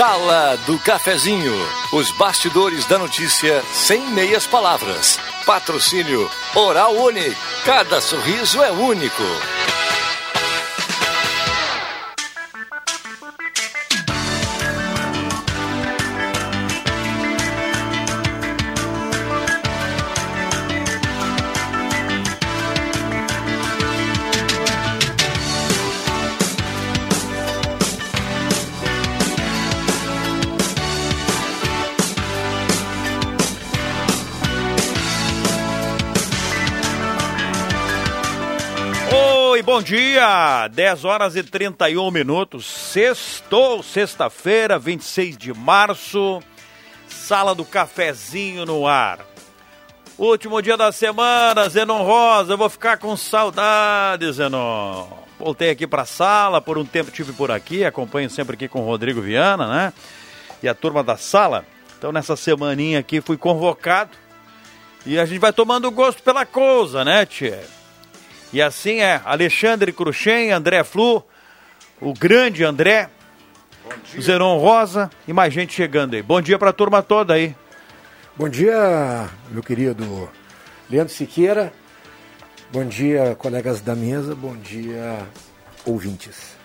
Sala do Cafezinho. Os bastidores da notícia sem meias palavras. Patrocínio Oral Unique. Cada sorriso é único. Bom dia! 10 horas e 31 minutos. Sextou, sexta-feira, 26 de março. Sala do cafezinho no ar. Último dia da semana, Zenon Rosa, eu vou ficar com saudade, Zenon. Voltei aqui para a sala, por um tempo tive por aqui, acompanho sempre aqui com o Rodrigo Viana, né? E a turma da sala. Então nessa semaninha aqui fui convocado e a gente vai tomando gosto pela coisa, né, tia? E assim é, Alexandre Cruxem, André Flu, o grande André, Zeron Rosa e mais gente chegando aí. Bom dia para a turma toda aí. Bom dia, meu querido Leandro Siqueira. Bom dia, colegas da mesa. Bom dia, ouvintes.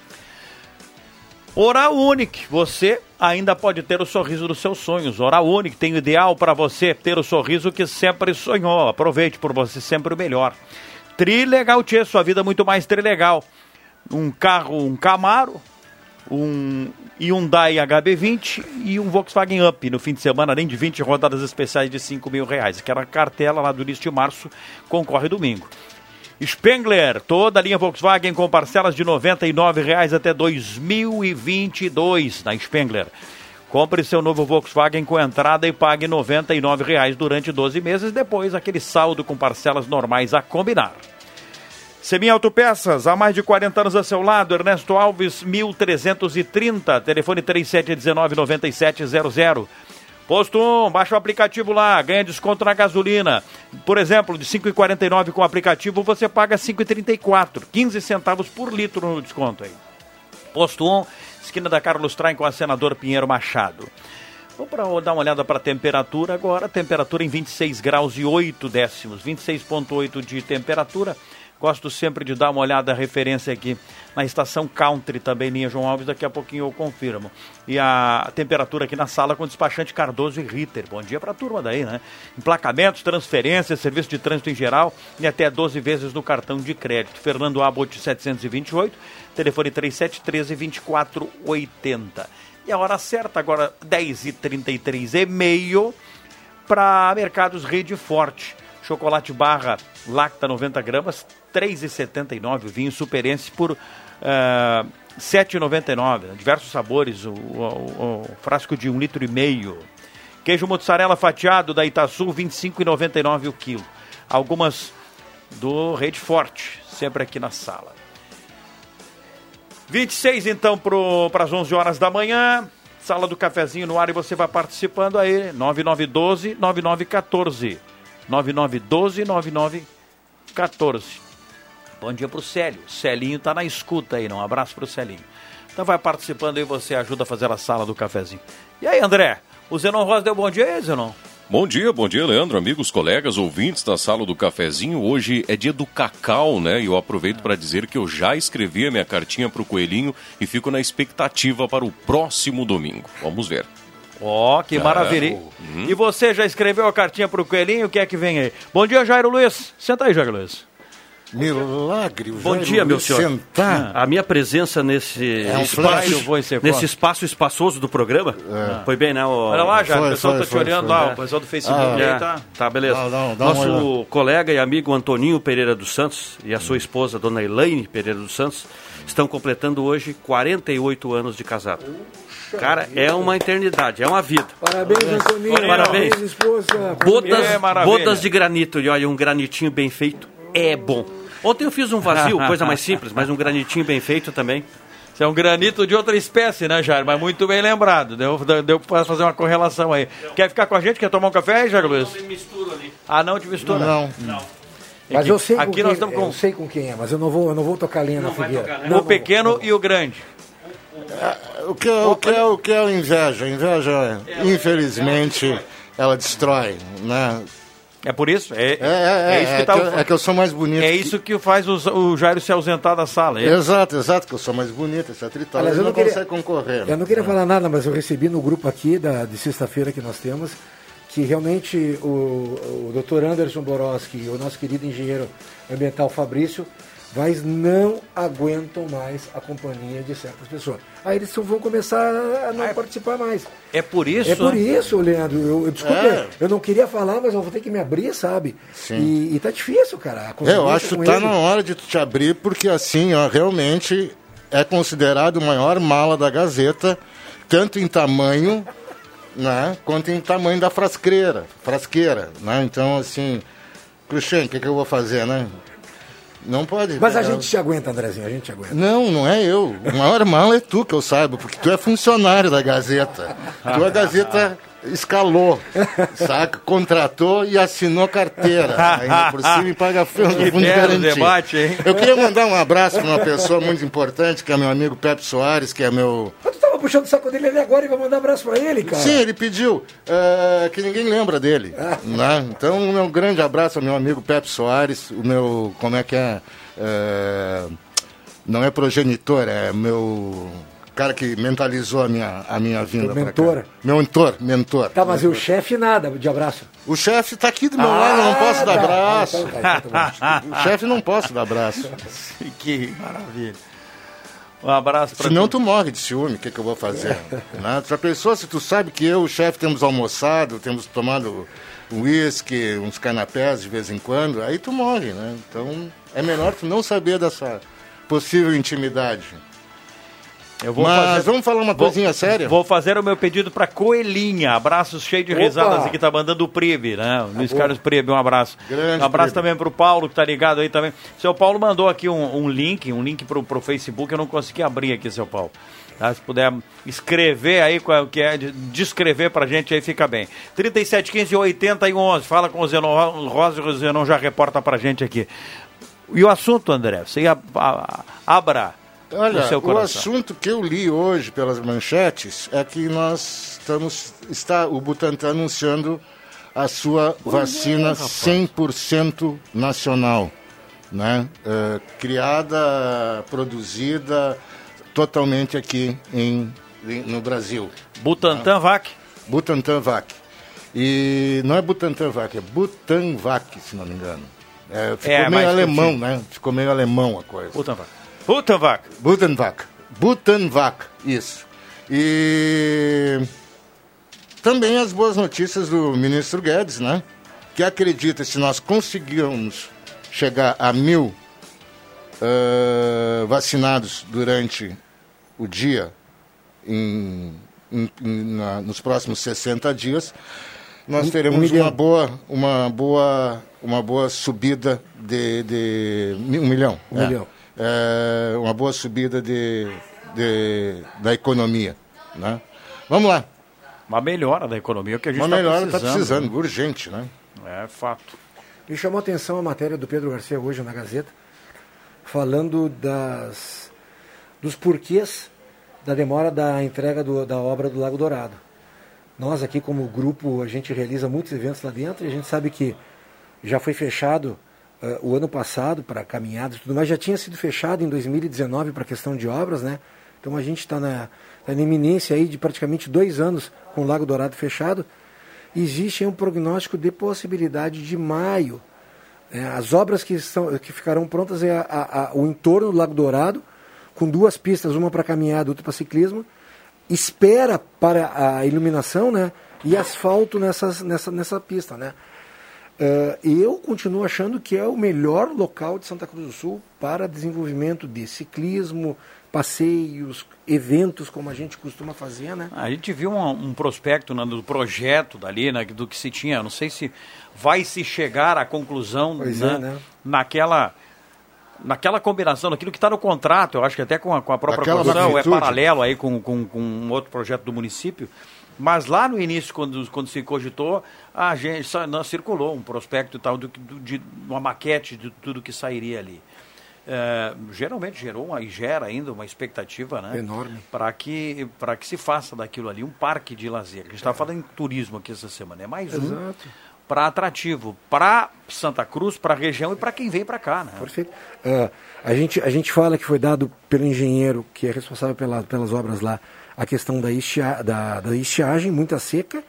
Oral Unique, você ainda pode ter o sorriso dos seus sonhos. Oral Unique tem o ideal para você ter o sorriso que sempre sonhou. Aproveite por você sempre o melhor. Trilegal Tchê, sua vida muito mais trilegal. Um carro, um Camaro, um Hyundai HB20 e um Volkswagen Up no fim de semana, além de 20 rodadas especiais de 5 mil reais. Aquela cartela lá do início de março concorre domingo. Spengler, toda a linha Volkswagen com parcelas de R$ 99,00 até 2022 na Spengler. Compre seu novo Volkswagen com entrada e pague R$ 99,00 durante 12 meses, depois aquele saldo com parcelas normais a combinar. Semi Autopeças, há mais de 40 anos a seu lado, Ernesto Alves, 1330, telefone 3719-9700. Posto 1, baixa o aplicativo lá, ganha desconto na gasolina. Por exemplo, de 5,49 com o aplicativo, você paga 5,34, 15 centavos por litro no desconto aí. Posto 1, esquina da Carlos Traem com a senador Pinheiro Machado. Vamos para dar uma olhada para a temperatura agora. Temperatura em 26 graus e 8 décimos, 26,8 de temperatura. Gosto sempre de dar uma olhada, referência aqui na estação Country também, linha João Alves, daqui a pouquinho eu confirmo. E a temperatura aqui na sala com despachante Cardoso e Ritter. Bom dia para a turma daí, né? Emplacamentos, transferências, serviço de trânsito em geral e até 12 vezes no cartão de crédito. Fernando Abbott 728, telefone 3713-2480. E a hora certa, agora 10h33 e meio, para Mercados Rede Forte. Chocolate barra lacta 90 gramas, 3,79. Vinho superense por uh, 7,99. Diversos sabores, o, o, o, frasco de um litro e meio. Queijo mozzarella fatiado da Itaçu, 25,99 o quilo. Algumas do Rede Forte, sempre aqui na sala. 26 então para as 11 horas da manhã. Sala do cafezinho no ar e você vai participando aí. 9912 9914. 9912 9914. Bom dia pro Célio. Celinho tá na escuta aí, não? Um abraço pro Celinho. Então vai participando aí, você ajuda a fazer a sala do cafezinho. E aí, André? O Zenon Rosa deu bom dia aí, Zenon? Bom dia, bom dia, Leandro, amigos, colegas, ouvintes da sala do cafezinho. Hoje é dia do cacau, né? E eu aproveito para dizer que eu já escrevi a minha cartinha pro Coelhinho e fico na expectativa para o próximo domingo. Vamos ver. Ó, oh, que maravilha. Uhum. E você já escreveu a cartinha pro Coelhinho? O que é que vem aí? Bom dia, Jairo Luiz. Senta aí, Jairo Luiz. Milagre, o Bom dia, meu senhor. Sentar. A minha presença nesse É um espaço, nesse espaço espaçoso do programa foi bem, né? O... Olha lá, Jairo, Foi, o pessoal foi, tá te foi, olhando foi. lá, É. o pessoal do Facebook Ah, aí É, tá. tá, beleza. Dá- dá- dá uma Nosso colega e amigo Antoninho Pereira dos Santos e a sua esposa, dona Elaine Pereira dos Santos, estão completando hoje 48 anos de casado. Cara, é uma eternidade, é uma vida. Parabéns, Antoninho. Parabéns. esposa. Bodas, É, bodas de granito, e olha, um granitinho bem feito é bom. Ontem eu fiz um vazio, coisa mais simples, mas um granitinho bem feito também. Isso é um granito de outra espécie, né, Jair? Mas muito bem lembrado. Deu, deu pra fazer uma correlação aí. Quer ficar com a gente? Quer tomar um café, Jair Luiz? misturo ali. Ah, não te mistura? Não. Mas Aqui- eu sei, aqui com nós quem, estamos com eu sei com quem é, mas eu não vou, eu não vou tocar linha na vai fogueira. tocar, né? o pequeno e o grande. O que, é, o, que é, o que é o inveja? Inveja, infelizmente, ela destrói, né? É por isso? É, É, é, é, isso é, que tá que, o- eu- é que eu sou mais bonito. é que- isso que faz o, o Jairo se ausentar da sala. é? Exato, exato, que eu sou mais bonito, etc. E tal. Aliás, Ele eu não, não queria- consegue concorrer. Eu não queria falar nada, mas eu recebi no grupo aqui da, de sexta-feira que nós temos que realmente o, o Dr. Anderson Boroski e o nosso querido engenheiro ambiental Fabrício mas não aguentam mais a companhia de certas pessoas. Aí eles vão começar a não participar mais. É por isso. É por né? isso, Leandro. Eu, eu, desculpa, É. eu não queria falar, mas eu vou ter que me abrir, sabe? Sim. E, e tá difícil, cara. É, eu acho que tá ele. na hora de te abrir, porque assim, ó, realmente é considerado o maior mala da Gazeta, tanto em tamanho, né, quanto em tamanho da frasqueira, frasqueira, né? Então, assim, Cruxem, o que, que eu vou fazer, né? Não pode. Mas a é, gente te aguenta, Andrezinho, a gente te aguenta. Não, não é eu. O maior mala é tu, que eu saiba, porque tu é funcionário da Gazeta. Tu a Gazeta escalou, saca? Contratou e assinou carteira. Ainda por cima e paga fundo Que fundo de garantia. debate, hein? Eu queria mandar um abraço para uma pessoa muito importante, que é meu amigo Pepe Soares, que é meu. Mas tu tava puxando o saco dele ali agora e vai mandar abraço pra ele, cara. Sim, ele pediu, eh, que ninguém lembra dele. né? Então, meu grande abraço ao meu amigo Pepe Soares, o meu, como é que é? Eh, não é progenitor, é meu cara que mentalizou a minha, a minha vinda mentor. cá. Meu mentor, mentor. Tá, mas e o chefe nada de abraço. O chefe tá aqui do meu lado, eu não posso dar tá. abraço. Ah, então tá, então tá. O chefe não posso dar abraço. que maravilha. Um abraço para Senão tu morre de ciúme, o que, que eu vou fazer? né? Já pensou se tu sabe que eu e o chefe temos almoçado, temos tomado um uísque, uns canapés de vez em quando, aí tu morre, né? Então é melhor tu não saber dessa possível intimidade. Eu vou Mas fazer, vamos falar uma vou- coisinha séria? Vou fazer o meu pedido para Coelhinha. Abraços cheios de Opa! risadas aqui, tá mandando o Pribe, né? O Luiz Carlos Pribe, um abraço. Grande um abraço Pribe. também pro Paulo, que tá ligado aí também. Seu Paulo mandou aqui um, um link, um link pro, pro Facebook, eu não consegui abrir aqui, seu Paulo. Tá? Se puder escrever aí é o que é, de- descrever pra gente aí fica bem. 3715 8111, fala com o Zenon Rosa e o Zenon já reporta pra gente aqui. E o assunto, André? Você ia, abra Olha, o seu o coração. assunto que eu li hoje pelas manchetes é que nós estamos, está o Butantan anunciando a sua vacina 100% nacional, né? Eh, criada, produzida totalmente aqui em, em- no Brasil. Butantan Vac. Butantan Vac. E não é Butantan Vac, é Butanvac, se não me engano. É, ficou É, meio alemão, né? Ficou meio alemão a coisa. Butanvac. Butanvac. Butanvac. Butanvac, isso. E também as boas notícias do ministro Guedes, né? Que acredita se nós conseguirmos chegar a mil ah, vacinados durante o dia, em, em- em- na- nos próximos 60 dias, nós teremos um uma boa, uma boa, uma boa subida de, de um milhão. Um é. milhão. É, uma boa subida de, de- da economia, né? Vamos lá, Uma melhora da economia, o que a gente uma está melhora precisando. está precisando, urgente, né? É fato. Me chamou a atenção a matéria do Pedro Garcia hoje na Gazeta, falando das, dos porquês da demora da entrega do- da obra do Lago Dourado. Nós aqui como grupo, a gente realiza muitos eventos lá dentro e a gente sabe que já foi fechado eh, o ano passado para caminhadas e tudo mais, já tinha sido fechado em 2019 para questão de obras, né? Então a gente está na, tá na iminência aí de praticamente dois anos com o Lago Dourado fechado. Existe aí um prognóstico de possibilidade de maio. né? as obras que, estão, que ficarão prontas é a- a- a- o entorno do Lago Dourado, com duas pistas, uma para caminhada, outra para ciclismo, espera para a iluminação né? e asfalto nessas, nessa, nessa pista. Né? Eh, eu continuo achando que é o melhor local de Santa Cruz do Sul para desenvolvimento de ciclismo, passeios, eventos como a gente costuma fazer, né? A gente viu um, um prospecto né, do projeto dali, né, do que se tinha. Não sei se vai se chegar à conclusão né, é, né? naquela. Naquela combinação, naquilo que está no contrato, eu acho que até com a, com a própria construção, é paralelo aí com, com, com um outro projeto do município. Mas lá no início, quando, quando se cogitou, a gente só, não, circulou um prospecto e tal, do, do, de uma maquete de tudo que sairia ali. é, geralmente gerou uma, e gera ainda uma expectativa né, Enorme. para que, que se faça daquilo ali um parque de lazer. A gente estava falando em turismo aqui essa semana, é mais um Exato. para atrativo para Santa Cruz, para a região e para quem vem para cá. Né? Perfeito. Ah, a, gente, a gente fala que foi dado pelo engenheiro que é responsável pela, pelas obras lá a questão da, estia, da, da estiagem, muita seca,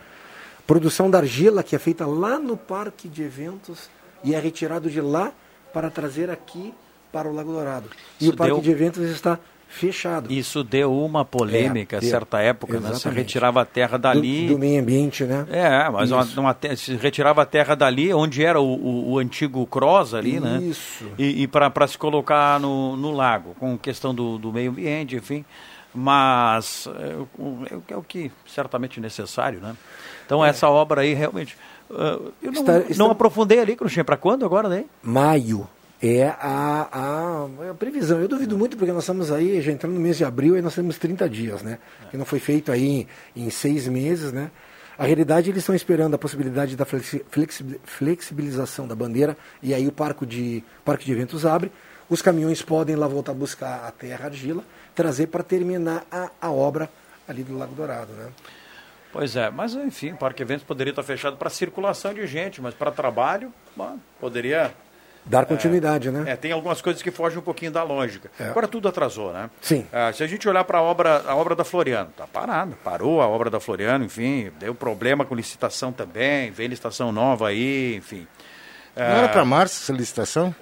produção da argila que é feita lá no parque de eventos e é retirado de lá para trazer aqui para o Lago Dourado. E Isso o parque deu- de eventos está fechado. Isso deu uma polêmica É, deu. certa época, né? Exatamente. retirava a terra dali. Do, do meio ambiente, né? É, mas uma, Isso. uma se retirava a terra dali, onde era o, o- o antigo Cross ali, né? Isso. E, e para se colocar no, no lago, com questão do, do meio ambiente, enfim. Mas é, o- é o que- é o que certamente necessário, né? Então essa obra aí realmente. ah, eu não, Está- não está- aprofundei ali, Cruxinha, para quando agora, né? Maio é a, a, a previsão. Eu duvido muito porque nós estamos aí já entrando no mês de abril e nós temos 30 dias, né? Que não foi feito aí em, em seis meses, né? A realidade eles estão esperando a possibilidade da flexi- flexi- flexibilização da bandeira e aí o parque de, parque de eventos abre. Os caminhões podem lá voltar a buscar a terra argila, trazer para terminar a, a obra ali do Lago Dourado, né? Pois é, mas enfim, o Parque Eventos poderia estar fechado para circulação de gente, mas para trabalho, bom, poderia. Dar continuidade, né? É, tem algumas coisas que fogem um pouquinho da lógica. É. Agora tudo atrasou, né? Sim. Ah, se a gente olhar para a obra, a obra da Floriano, tá parada, parou a obra da Floriano, enfim, deu problema com licitação também, vem licitação nova aí, enfim. Não era para março essa licitação?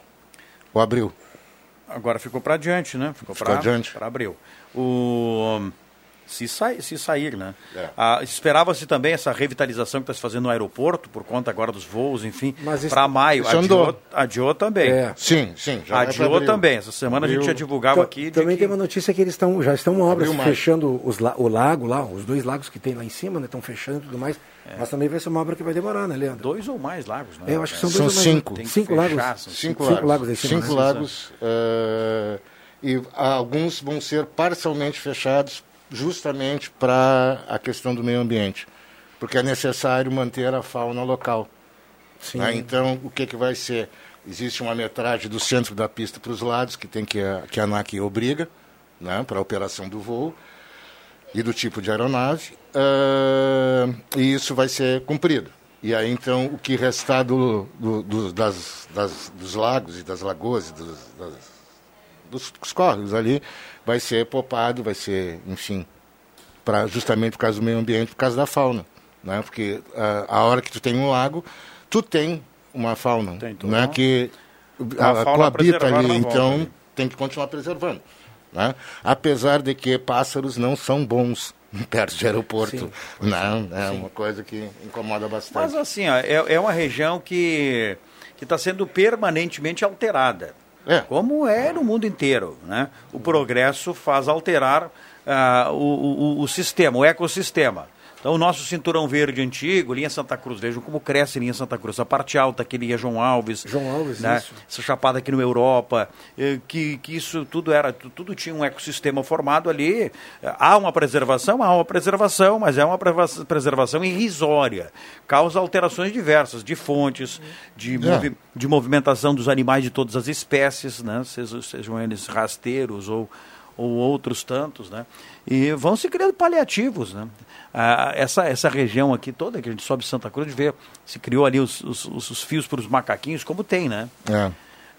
Ou abril? Agora ficou para adiante, né? Ficou Ficou para adiante. para abril. O se, sai, se sair, né? É. Ah, Esperava-se também essa revitalização que está se fazendo no aeroporto, por conta agora dos voos, enfim, para maio. Adiou, adiou também. É. Sim, sim. Adiou abril. também. Essa semana a gente Abril. já divulgava Então, aqui. de Também que- tem uma notícia que eles estão, já estão em obras Abril, fechando os la- o lago lá, os dois lagos que tem lá em cima, né? Estão fechando e tudo mais. Mas também vai ser uma obra que vai demorar, né, Leandro? Dois ou mais lagos, né? É, eu acho que são, São dois ou mais- cinco. Cinco fechar, lagos. são Cinco, Cinco lagos. lagos em cima, Cinco né? lagos. eh, e alguns vão ser parcialmente fechados justamente para a questão do meio ambiente. Porque é necessário manter a fauna local. Sim. né? Então, o que, que vai ser? Existe uma metragem do centro da pista para os lados, que tem que a, que a ANAC obriga né, para a operação do voo e do tipo de aeronave, ah, e isso vai ser cumprido. E aí, então, o que restar do, do- do- das, das- dos lagos e das lagoas, e dos, das- dos, dos córregos ali, vai ser popado, vai ser, enfim, pra, justamente por causa do meio ambiente, por causa da fauna. Né? Porque ah, a hora que tu tem um lago, tu tem uma fauna Tem né? que ah, fauna coabita ali, volta então ali. tem que continuar preservando. Né? Apesar de que pássaros não são bons perto de aeroporto. Sim. Não, é uma coisa que incomoda bastante. Mas assim, ó, é, é uma região que está sendo permanentemente alterada. É. Como é no mundo inteiro. Né? O progresso faz alterar ah, o, o, o sistema, o ecossistema. Então, o nosso cinturão verde antigo, linha Santa Cruz, vejam como cresce linha Santa Cruz. A parte alta aqui, linha João Alves. João Alves, né? isso. Essa chapada aqui no Europa, eh, que, que isso tudo era, tu- tudo tinha um ecossistema formado ali. Há uma preservação? Há uma preservação, mas é uma preservação irrisória. Causa alterações diversas, de fontes, de, movi- de movimentação dos animais de todas as espécies, né? sejam eles rasteiros ou, ou outros tantos, né? E vão se criando paliativos, né? Ah, essa, essa região aqui toda, que a gente sobe Santa Cruz, de ver, se criou ali os, os, os- os fios para os macaquinhos, como tem, né? É.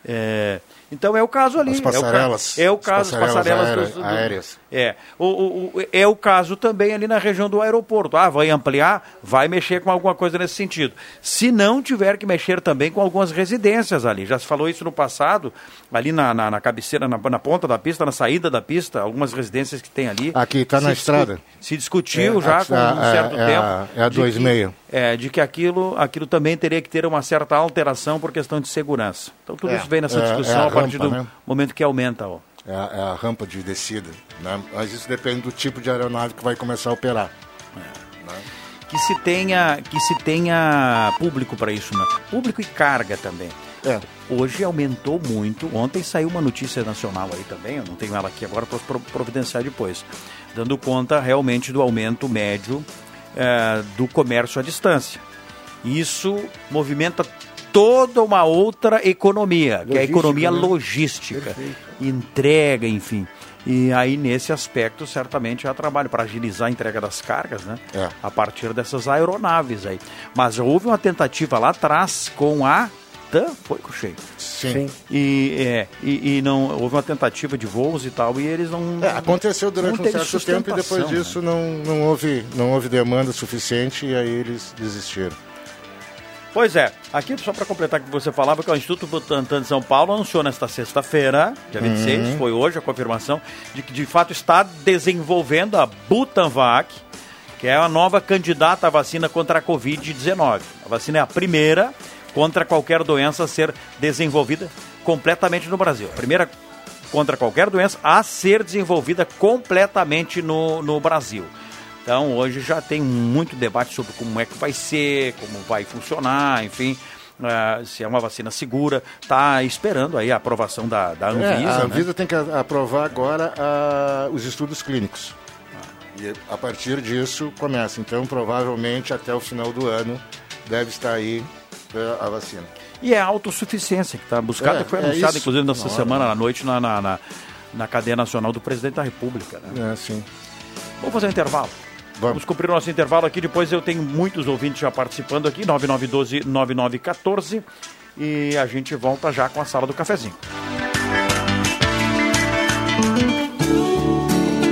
É, então é o caso ali. As passarelas. É o, As ca- é o caso, passarelas passarelas aérea- dos- do- aéreas. É. O, o- é o caso também ali na região do aeroporto. Ah, vai ampliar, vai mexer com alguma coisa nesse sentido. Se não tiver que mexer também com algumas residências ali. Já se falou isso no passado, ali na, na, na cabeceira, na, na ponta da pista, na saída da pista, algumas residências que tem ali. Aqui, tá na estrada. Se discutiu É, já a- com um é- certo é tempo. a- é a de dois que- meio. É, de que aquilo, aquilo também teria que ter uma certa alteração por questão de segurança. Então tudo É, isso vem nessa é- discussão é a a partir rampa, do né? momento que aumenta. Ó. É a, é a rampa de descida. Né? Mas isso depende do tipo de aeronave que vai começar a operar. Que se tenha, que se tenha público para isso, né? Público e carga também. É. Hoje aumentou muito. Ontem saiu uma notícia nacional aí também, eu não tenho ela aqui agora, posso pro- providenciar depois. Dando conta realmente do aumento médio eh, do comércio à distância. Isso movimenta toda uma outra economia, que é a Logística, economia né? logística, Perfeito. entrega, enfim. E aí, nesse aspecto, certamente há trabalho para agilizar a entrega das cargas, né? É. A partir dessas aeronaves aí. Mas houve uma tentativa lá atrás com a TAM, foi, Cocheio? Sim. Sim. E, é, e, e não houve uma tentativa de voos e tal, e eles não. É, aconteceu durante não um certo tempo e depois sustentação, disso não, não, houve, não houve demanda suficiente e aí eles desistiram. Pois é, aqui só para completar o que você falava, que o Instituto Butantan de São Paulo anunciou nesta sexta-feira, dia 26, foi hoje a confirmação, de que de fato está desenvolvendo a Butanvac, que é a nova candidata à vacina contra a Covid-19. A vacina é a primeira contra qualquer doença a ser desenvolvida completamente no Brasil. A primeira contra qualquer doença a ser desenvolvida completamente no, no Brasil. Então hoje já tem muito debate sobre como é que vai ser, como vai funcionar, enfim, ah, se é uma vacina segura. Está esperando aí a aprovação da, da Anvisa. É, a né? Anvisa tem que aprovar agora ah, os estudos clínicos. E a partir disso começa. Então, provavelmente até o final do ano deve estar aí eh, a vacina. E é a autossuficiência que está buscada, É, foi é anunciada isso. inclusive nessa semana né? à noite na, na, na, na cadeia nacional do presidente da República. Né? É assim. Vamos fazer um intervalo. Vamos. Vamos cumprir o nosso intervalo aqui. Depois eu tenho muitos ouvintes já participando aqui, 9912-9914. E a gente volta já com a sala do cafezinho.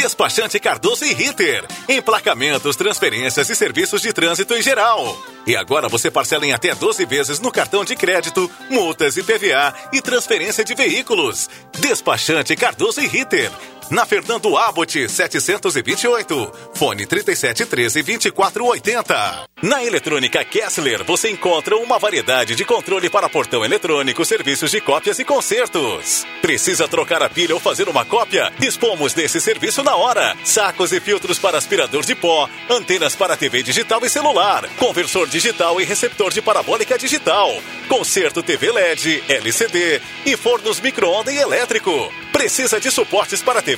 Despachante Cardoso e Ritter. Emplacamentos, transferências e serviços de trânsito em geral. E agora você parcela em até 12 vezes no cartão de crédito, multas e PVA e transferência de veículos. Despachante Cardoso e Ritter. Na Fernando Abbott 728. Fone 3713 2480. Na Eletrônica Kessler você encontra uma variedade de controle para portão eletrônico, serviços de cópias e consertos. Precisa trocar a pilha ou fazer uma cópia? Dispomos desse serviço na hora. Sacos e filtros para aspirador de pó, antenas para TV digital e celular, conversor digital e receptor de parabólica digital, conserto TV LED, LCD e fornos micro-ondas e elétrico. Precisa de suportes para TV?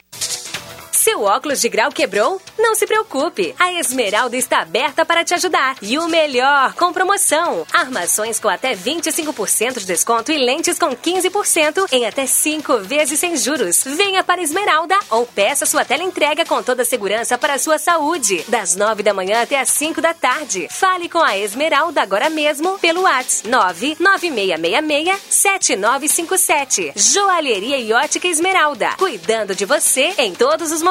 Seu óculos de grau quebrou? Não se preocupe. A Esmeralda está aberta para te ajudar. E o melhor, com promoção. Armações com até 25% de desconto e lentes com 15% em até 5 vezes sem juros. Venha para Esmeralda ou peça sua tela entrega com toda a segurança para a sua saúde. Das 9 da manhã até as 5 da tarde. Fale com a Esmeralda agora mesmo pelo WhatsApp 99666-7957. Joalheria e ótica Esmeralda. Cuidando de você em todos os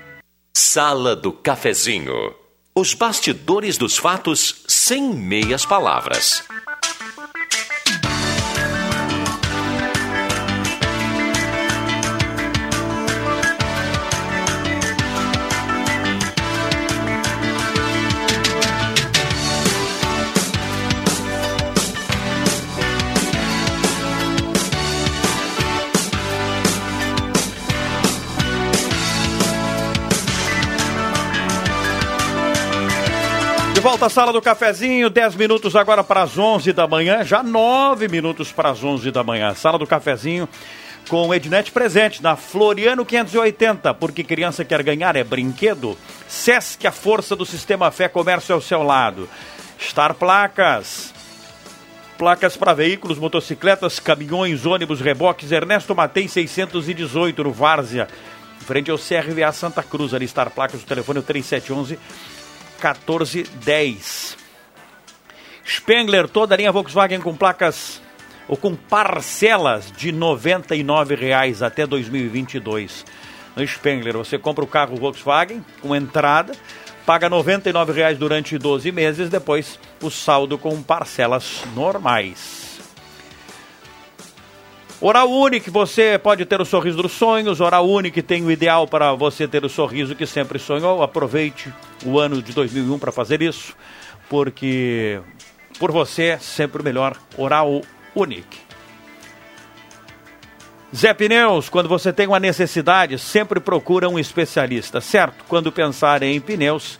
Sala do Cafezinho. Os bastidores dos fatos sem meias palavras. Volta à sala do cafezinho, 10 minutos agora para as 11 da manhã, já 9 minutos para as 11 da manhã. Sala do cafezinho com Ednet presente na Floriano 580, porque criança quer ganhar é brinquedo. Sesc, a força do sistema Fé Comércio ao seu lado. Star Placas. Placas para veículos, motocicletas, caminhões, ônibus, reboques. Ernesto Matei 618 no Várzea, frente ao CRVA Santa Cruz. Ali Star Placas, o telefone é o 3711 1410. Spengler, toda a linha Volkswagen com placas ou com parcelas de R$ 99,00 até 2022. No Spengler, você compra o carro Volkswagen com entrada, paga R$ 99,00 durante 12 meses, depois o saldo com parcelas normais. Oral Unique, você pode ter o sorriso dos sonhos. Oral Unique tem o ideal para você ter o sorriso que sempre sonhou. Aproveite o ano de 2001 para fazer isso, porque por você sempre o melhor. Oral Unique. Zé Pneus, quando você tem uma necessidade, sempre procura um especialista, certo? Quando pensar em pneus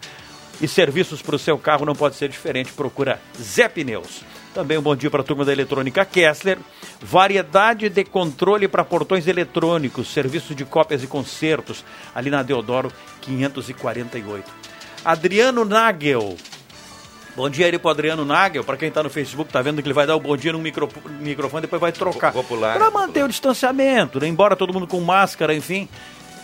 e serviços para o seu carro, não pode ser diferente. Procura Zé Pneus. Também um bom dia para a turma da Eletrônica Kessler. Variedade de controle para portões eletrônicos, serviço de cópias e concertos, ali na Deodoro 548. Adriano Nagel. Bom dia aí para Adriano Nagel. Para quem está no Facebook, tá vendo que ele vai dar o bom dia no micro, microfone, depois vai trocar. Para manter o distanciamento, né? embora todo mundo com máscara, enfim.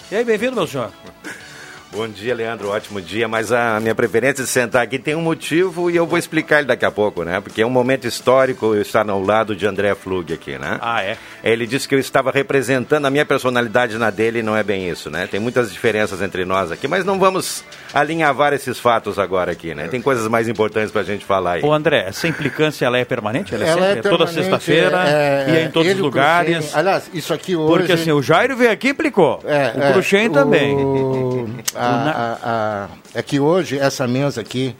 E aí, bem-vindo, meu senhor. Bom dia, Leandro. Ótimo dia. Mas a minha preferência de sentar aqui tem um motivo e eu vou explicar ele daqui a pouco, né? Porque é um momento histórico estar ao lado de André Flug aqui, né? Ah, é? Ele disse que eu estava representando a minha personalidade na dele e não é bem isso, né? Tem muitas diferenças entre nós aqui, mas não vamos alinhavar esses fatos agora aqui, né? Tem coisas mais importantes pra gente falar aí. Ô André, essa implicância ela é permanente? Ela é Ela sempre? é toda sexta-feira é, e é em todos os lugares. Cruxem- aliás, isso aqui hoje... Porque assim, o Jairo veio aqui e implicou. É, o é, Cruxem também. o- a- a- a- é que hoje essa mesa aqui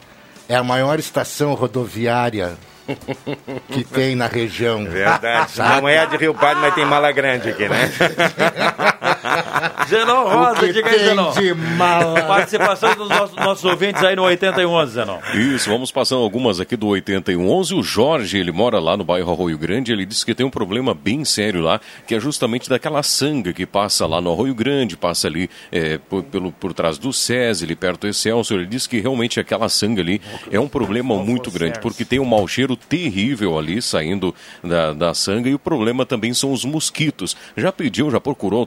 é a maior estação rodoviária que tem na região. Verdade. Não é a de Rio Pardo, mas tem mala grande aqui, né? Zenon Rosa, que diga aí, Zenon. de mala. Participação dos nossos, nossos ouvintes aí no 8111, Zenon. Isso, vamos passando algumas aqui do 8111. O Jorge, ele mora lá no bairro Arroio Grande, ele disse que tem um problema bem sério lá, que é justamente daquela sanga que passa lá no Arroio Grande, passa ali é, por, pelo, por trás do SESI, ali perto do Excelsior. Ele disse que realmente aquela sanga ali é um problema muito grande, porque tem um mau cheiro terrível ali saindo da, da sanga e o problema também são os mosquitos. Já pediu, já procurou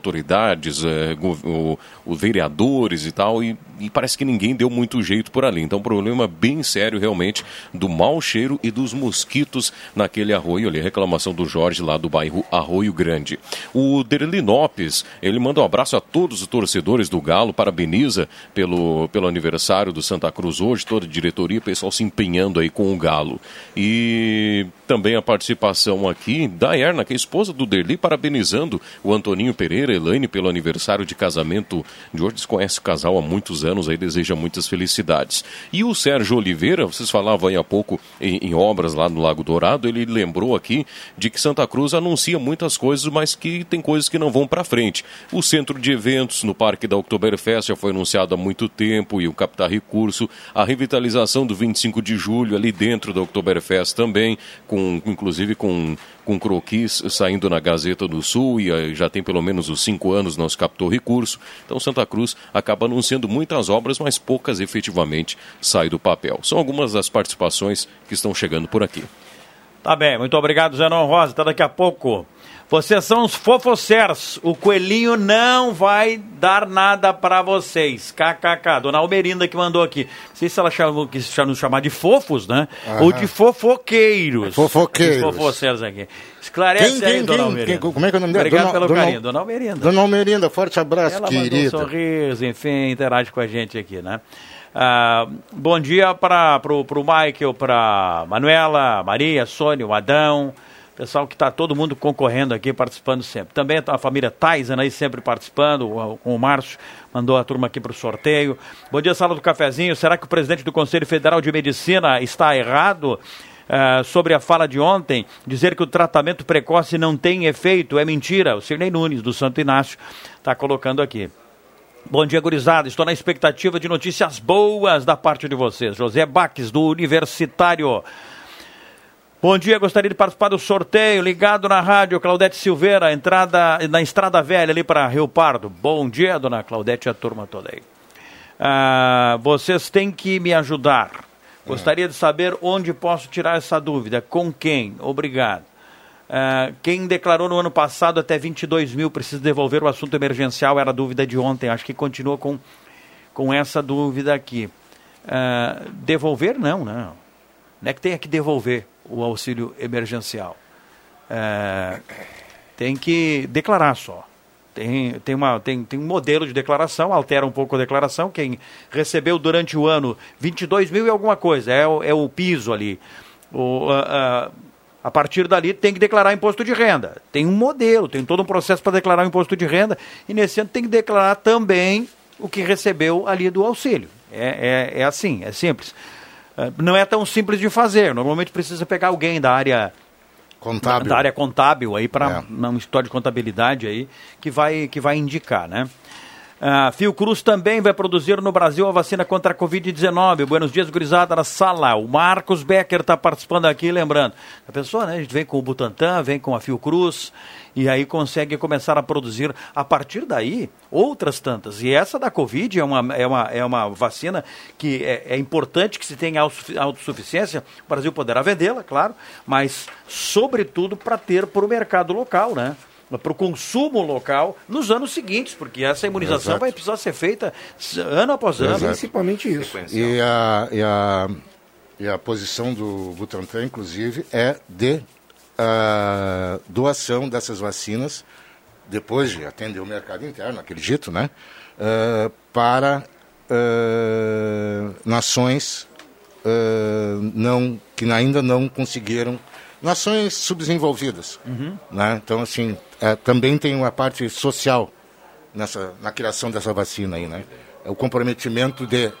autoridades, é, o, o vereadores e tal, e, e parece que ninguém deu muito jeito por ali. Então, problema bem sério realmente do mau cheiro e dos mosquitos naquele arroio ali. Reclamação do Jorge lá do bairro Arroio Grande. O Derlinopes, ele manda um abraço a todos os torcedores do Galo, parabeniza pelo, pelo aniversário do Santa Cruz hoje, toda a diretoria, pessoal se empenhando aí com o Galo. E também a participação aqui da Erna, que é esposa do Derli, parabenizando o Antoninho Pereira, Elaine, pelo aniversário de casamento de hoje. Desconhece o casal há muitos anos, aí deseja muitas felicidades. E o Sérgio Oliveira, vocês falavam aí há pouco em, em obras lá no Lago Dourado, ele lembrou aqui de que Santa Cruz anuncia muitas coisas, mas que tem coisas que não vão para frente. O centro de eventos no Parque da Oktoberfest já foi anunciado há muito tempo e o captar recurso. A revitalização do 25 de julho ali dentro da Oktoberfest também, com, inclusive com, com croquis saindo na Gazeta do Sul e eh, já tem pelo menos os cinco anos não se captou recurso. Então Santa Cruz acaba anunciando muitas obras, mas poucas efetivamente saem do papel. São algumas das participações que estão chegando por aqui. Tá bem, muito obrigado, Zenon Rosa. Até daqui a pouco. Vocês são os fofocers. O coelhinho não vai dar nada para vocês. KKK. Dona Almerinda que mandou aqui. Não sei se ela chamou, quis nos chamar de fofos, né? Aham. Ou de fofoqueiros. Fofoqueiros. Os fofocers aqui. Esclarece Quem, aí, quem, Dona quem, Almerinda. quem- como é que é o nome dela? Obrigado Dona- pelo Dona- carinho. Dona Almerinda. Dona Almerinda, forte abraço, Ela mandou um querida. sorriso, enfim, interage com a gente aqui, né? Ah, bom dia para pro, pro Michael, para Manuela, Maria, Sônia, o Adão, pessoal que está todo mundo concorrendo aqui, participando sempre. Também a família Tyson aí sempre participando, o, o Márcio mandou a turma aqui para o sorteio. Bom dia, sala do cafezinho. Será que o presidente do Conselho Federal de Medicina está errado? ah, sobre a fala de ontem, dizer que o tratamento precoce não tem efeito é mentira. O Cirnei Nunes, do Santo Inácio, está colocando aqui. Bom dia, gurizada. Estou na expectativa de notícias boas da parte de vocês. José Baques, do Universitário. Bom dia, gostaria de participar do sorteio. Ligado na rádio, Claudete Silveira, entrada na Estrada Velha ali para Rio Pardo. Bom dia, dona Claudete e a turma toda aí. Ah, vocês têm que me ajudar. Gostaria de saber onde posso tirar essa dúvida. Com quem? Obrigado. Ah, quem declarou no ano passado até 22 mil precisa devolver o assunto emergencial era a dúvida de ontem. Acho que continua com, com essa dúvida aqui. Ah, devolver, não, não. Não é que tenha que devolver o auxílio emergencial. Ah, tem que declarar só. Tem, tem, uma, tem, tem um modelo de declaração, altera um pouco a declaração. Quem recebeu durante o ano 22 mil e alguma coisa, é, o- é o piso ali. O, ah, ah, a partir dali tem que declarar imposto de renda. Tem um modelo, tem todo um processo para declarar o imposto de renda. E nesse ano tem que declarar também o que recebeu ali do auxílio. É, é, é assim, é simples. Ah, Não é tão simples de fazer. Normalmente precisa pegar alguém da área Contábil. da área contábil aí para É. um história de contabilidade aí que vai que vai indicar, né? A Fiocruz também vai produzir no Brasil a vacina contra a Covid-19. Buenos dias, gurizada, na sala. O Marcos Becker está participando aqui, lembrando. A pessoa, né? A gente vem com o Butantan, vem com a Fiocruz e aí consegue começar a produzir, a partir daí, outras tantas. E essa da Covid é uma, é uma, é uma vacina que é, é importante que se tenha autossufi- autossuficiência. O Brasil poderá vendê-la, claro, mas, sobretudo, para ter para o mercado local, né? Para o consumo local nos anos seguintes, porque essa imunização Exato. vai precisar ser feita ano após ano. Exato. Principalmente isso. E a, e, a, e a posição do Butantan, inclusive, é de ah, doação dessas vacinas, depois de atender o mercado interno, acredito, né? ah, para ah, nações ah, não, que ainda não conseguiram, nações subdesenvolvidas. Né? Então, assim, eh, também tem uma parte social nessa, na criação dessa vacina aí, né? É o comprometimento de,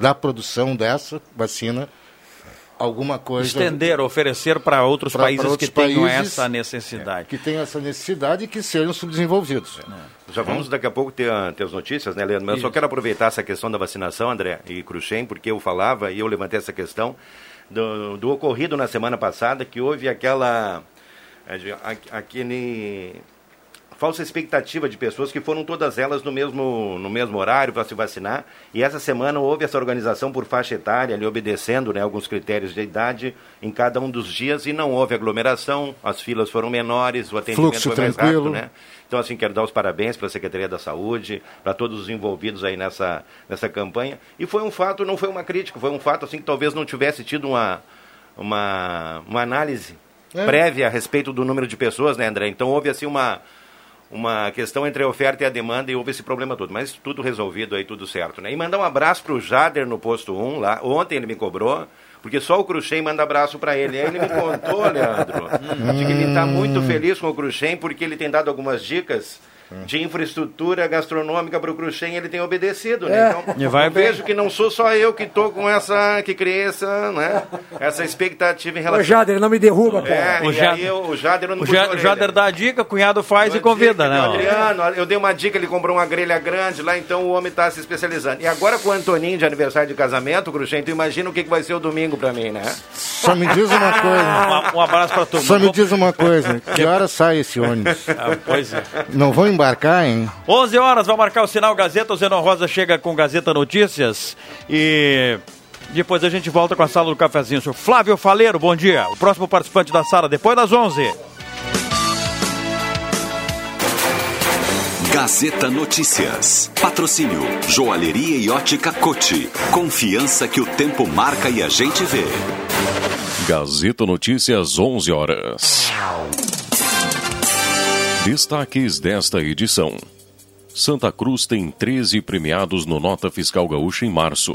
da produção dessa vacina, alguma coisa... Estender, oferecer para outros Pra- países pra outros que tenham países, essa necessidade. Que tenham essa necessidade e que sejam subdesenvolvidos. Já vamos daqui a pouco ter, ter as notícias, né, Leandro? Mas eu só quero aproveitar essa questão da vacinação, André e Cruxem, porque eu falava e eu levantei essa questão do, do ocorrido na semana passada, que houve aquela. a- aquele falsa expectativa de pessoas que foram todas elas no mesmo, no mesmo horário para se vacinar. E essa semana houve essa organização por faixa etária, ali obedecendo né, alguns critérios de idade em cada um dos dias e não houve aglomeração, as filas foram menores, o atendimento Fluxo foi mais tranquilo. rápido, né? Então, assim, quero dar os parabéns para a Secretaria da Saúde, para todos os envolvidos aí nessa, nessa campanha. E foi um fato, não foi uma crítica, foi um fato, assim, que talvez não tivesse tido uma, uma, uma análise É. prévia a respeito do número de pessoas, né, André? Então, houve, assim, uma, uma questão entre a oferta e a demanda e houve esse problema todo. Mas tudo resolvido aí, tudo certo, né? E mandar um abraço para o Jader no posto 1 lá. Ontem ele me cobrou. Porque só o Cruxem manda abraço para ele. Aí ele me contou, Leandro, de que ele está muito feliz com o Cruxem porque ele tem dado algumas dicas de infraestrutura gastronômica para o Cruxem, ele tem obedecido, É. né? Então, E vai eu bem. vejo que não sou só eu que tô com essa, que criei essa, né, essa expectativa em relação... Jader, não me derruba, pô. É, O Jader- eu, o Jader O puxo a Ja- orelha. Jader dá a dica, cunhado faz e convida, Dica né? Adriano, eu dei uma dica, ele comprou uma grelha grande lá, então o homem tá se especializando. E agora com o Antoninho de aniversário de casamento, Cruxem, tu imagina o que, que vai ser o domingo pra mim, né? Só me diz uma coisa. Um, um abraço pra turma. Só me diz uma coisa. Que hora sai esse ônibus? Ah, pois é. Não vão embarcar, hein? 11 horas, vai marcar o sinal Gazeta. O Zenon Rosa chega com Gazeta Notícias. E depois a gente volta com a sala do cafezinho. Senhor Flávio Faleiro, bom dia. O próximo participante da sala, depois das 11. Gazeta Notícias. Patrocínio Joalheria e Ótica Cote. Confiança que o tempo marca e a gente vê. Gazeta Notícias, 11 horas. Destaques desta edição. Santa Cruz tem 13 premiados no Nota Fiscal Gaúcha em março.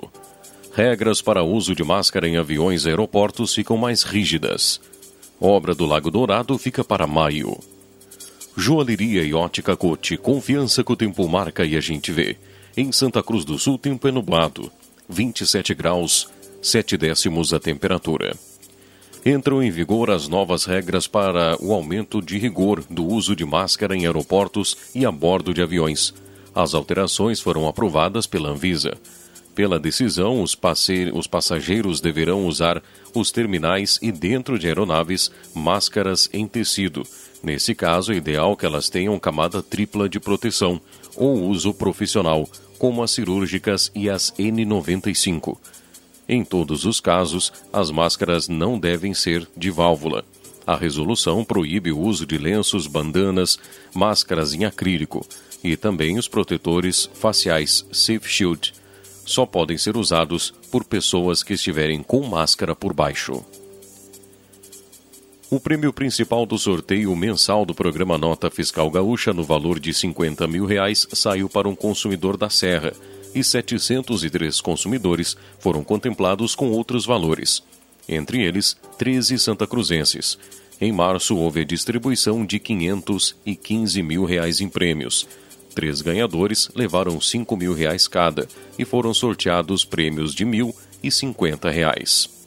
Regras para uso de máscara em aviões e aeroportos ficam mais rígidas. Obra do Lago Dourado fica para maio. Joalheria e ótica Cote, confiança que o tempo marca e a gente vê. Em Santa Cruz do Sul, tempo é nublado. 27 graus, 7 décimos a temperatura. Entram em vigor as novas regras para o aumento de rigor do uso de máscara em aeroportos e a bordo de aviões. As alterações foram aprovadas pela Anvisa. Pela decisão, os, os passageiros deverão usar os terminais e dentro de aeronaves máscaras em tecido. Nesse caso, é ideal que elas tenham camada tripla de proteção ou uso profissional, como as cirúrgicas e as N95. Em todos os casos, as máscaras não devem ser de válvula. A resolução proíbe o uso de lenços, bandanas, máscaras em acrílico e também os protetores faciais Safe Shield. Só podem ser usados por pessoas que estiverem com máscara por baixo. O prêmio principal do sorteio mensal do programa Nota Fiscal Gaúcha, no valor de 50 mil reais, saiu para um consumidor da Serra e 703 consumidores foram contemplados com outros valores, entre eles 13 santacruzenses. Em março, houve a distribuição de 515 mil reais em prêmios. Três ganhadores levaram 5 mil reais cada e foram sorteados prêmios de mil e 50 reais.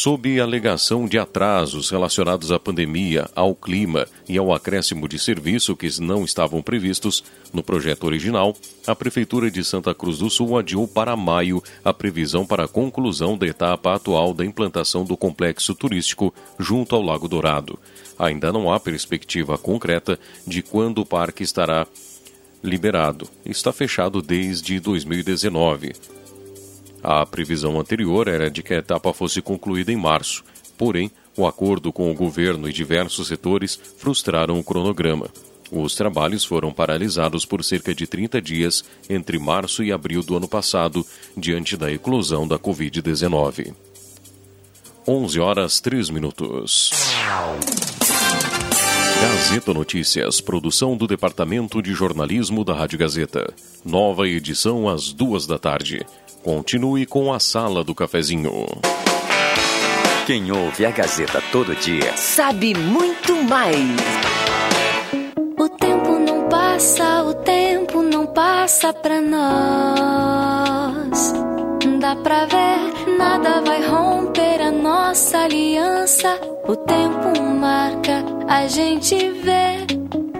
Sob alegação de atrasos relacionados à pandemia, ao clima e ao acréscimo de serviço que não estavam previstos no projeto original, a Prefeitura de Santa Cruz do Sul adiou para maio a previsão para a conclusão da etapa atual da implantação do complexo turístico junto ao Lago Dourado. Ainda não há perspectiva concreta de quando o parque estará liberado. Está fechado desde 2019. A previsão anterior era de que a etapa fosse concluída em março, porém, o acordo com o governo e diversos setores frustraram o cronograma. Os trabalhos foram paralisados por cerca de 30 dias entre março e abril do ano passado, diante da eclosão da Covid-19. 11 horas 3 minutos. Gazeta Notícias, produção do Departamento de Jornalismo da Rádio Gazeta. Nova edição às duas da tarde. Continue com a Sala do Cafezinho. Quem ouve a Gazeta todo dia Sabe muito mais. O tempo não passa, o tempo não passa pra nós. Dá pra ver, nada vai romper a nossa aliança. O tempo marca, a gente vê.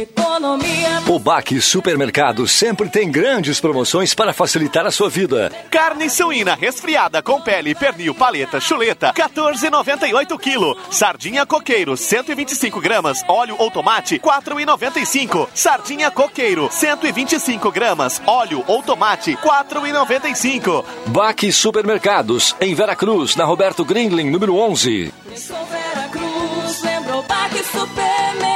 Economia. O Baque Supermercado sempre tem grandes promoções para facilitar a sua vida. Carne suína resfriada com pele, pernil, paleta, chuleta, 14,98 kg. Sardinha coqueiro, 125 gramas. Óleo ou tomate, 4,95. Sardinha coqueiro, 125 gramas. Óleo ou tomate, 4,95. Baque Supermercados, em Veracruz, na Roberto Grindlin, número 11. Sou Vera Cruz, lembrou Baque Supermercado.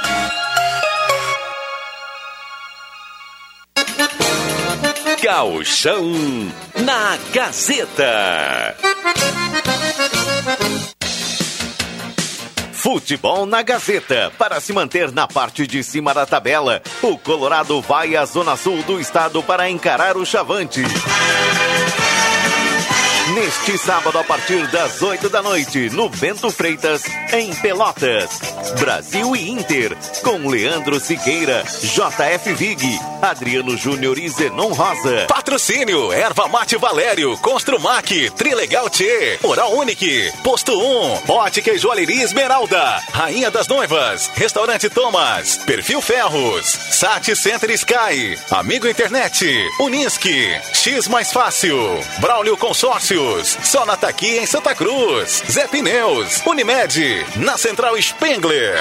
Gauchão na Gazeta. Futebol na Gazeta. Para se manter na parte de cima da tabela, o Colorado vai à zona sul do estado para encarar o Chavante. Neste sábado, a partir das 8 da noite, no Bento Freitas, em Pelotas. Brasil e Inter, com Leandro Siqueira, JF Vig, Adriano Júnior e Zenon Rosa. Patrocínio, Erva Mate Valério, Construmac, Trilegal T, Oral Unique, Posto 1, Ótica e Joalheria Esmeralda, Rainha das Noivas, Restaurante Thomas, Perfil Ferros, Sat Center Sky, Amigo Internet, Unisque, X Mais Fácil, Braulio Consórcios, Sonata aqui em Santa Cruz, Zé Pneus, Unimed, na Central Spengler.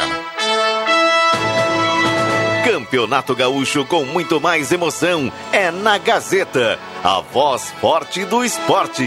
Campeonato Gaúcho com muito mais emoção. É na Gazeta, a voz forte do esporte.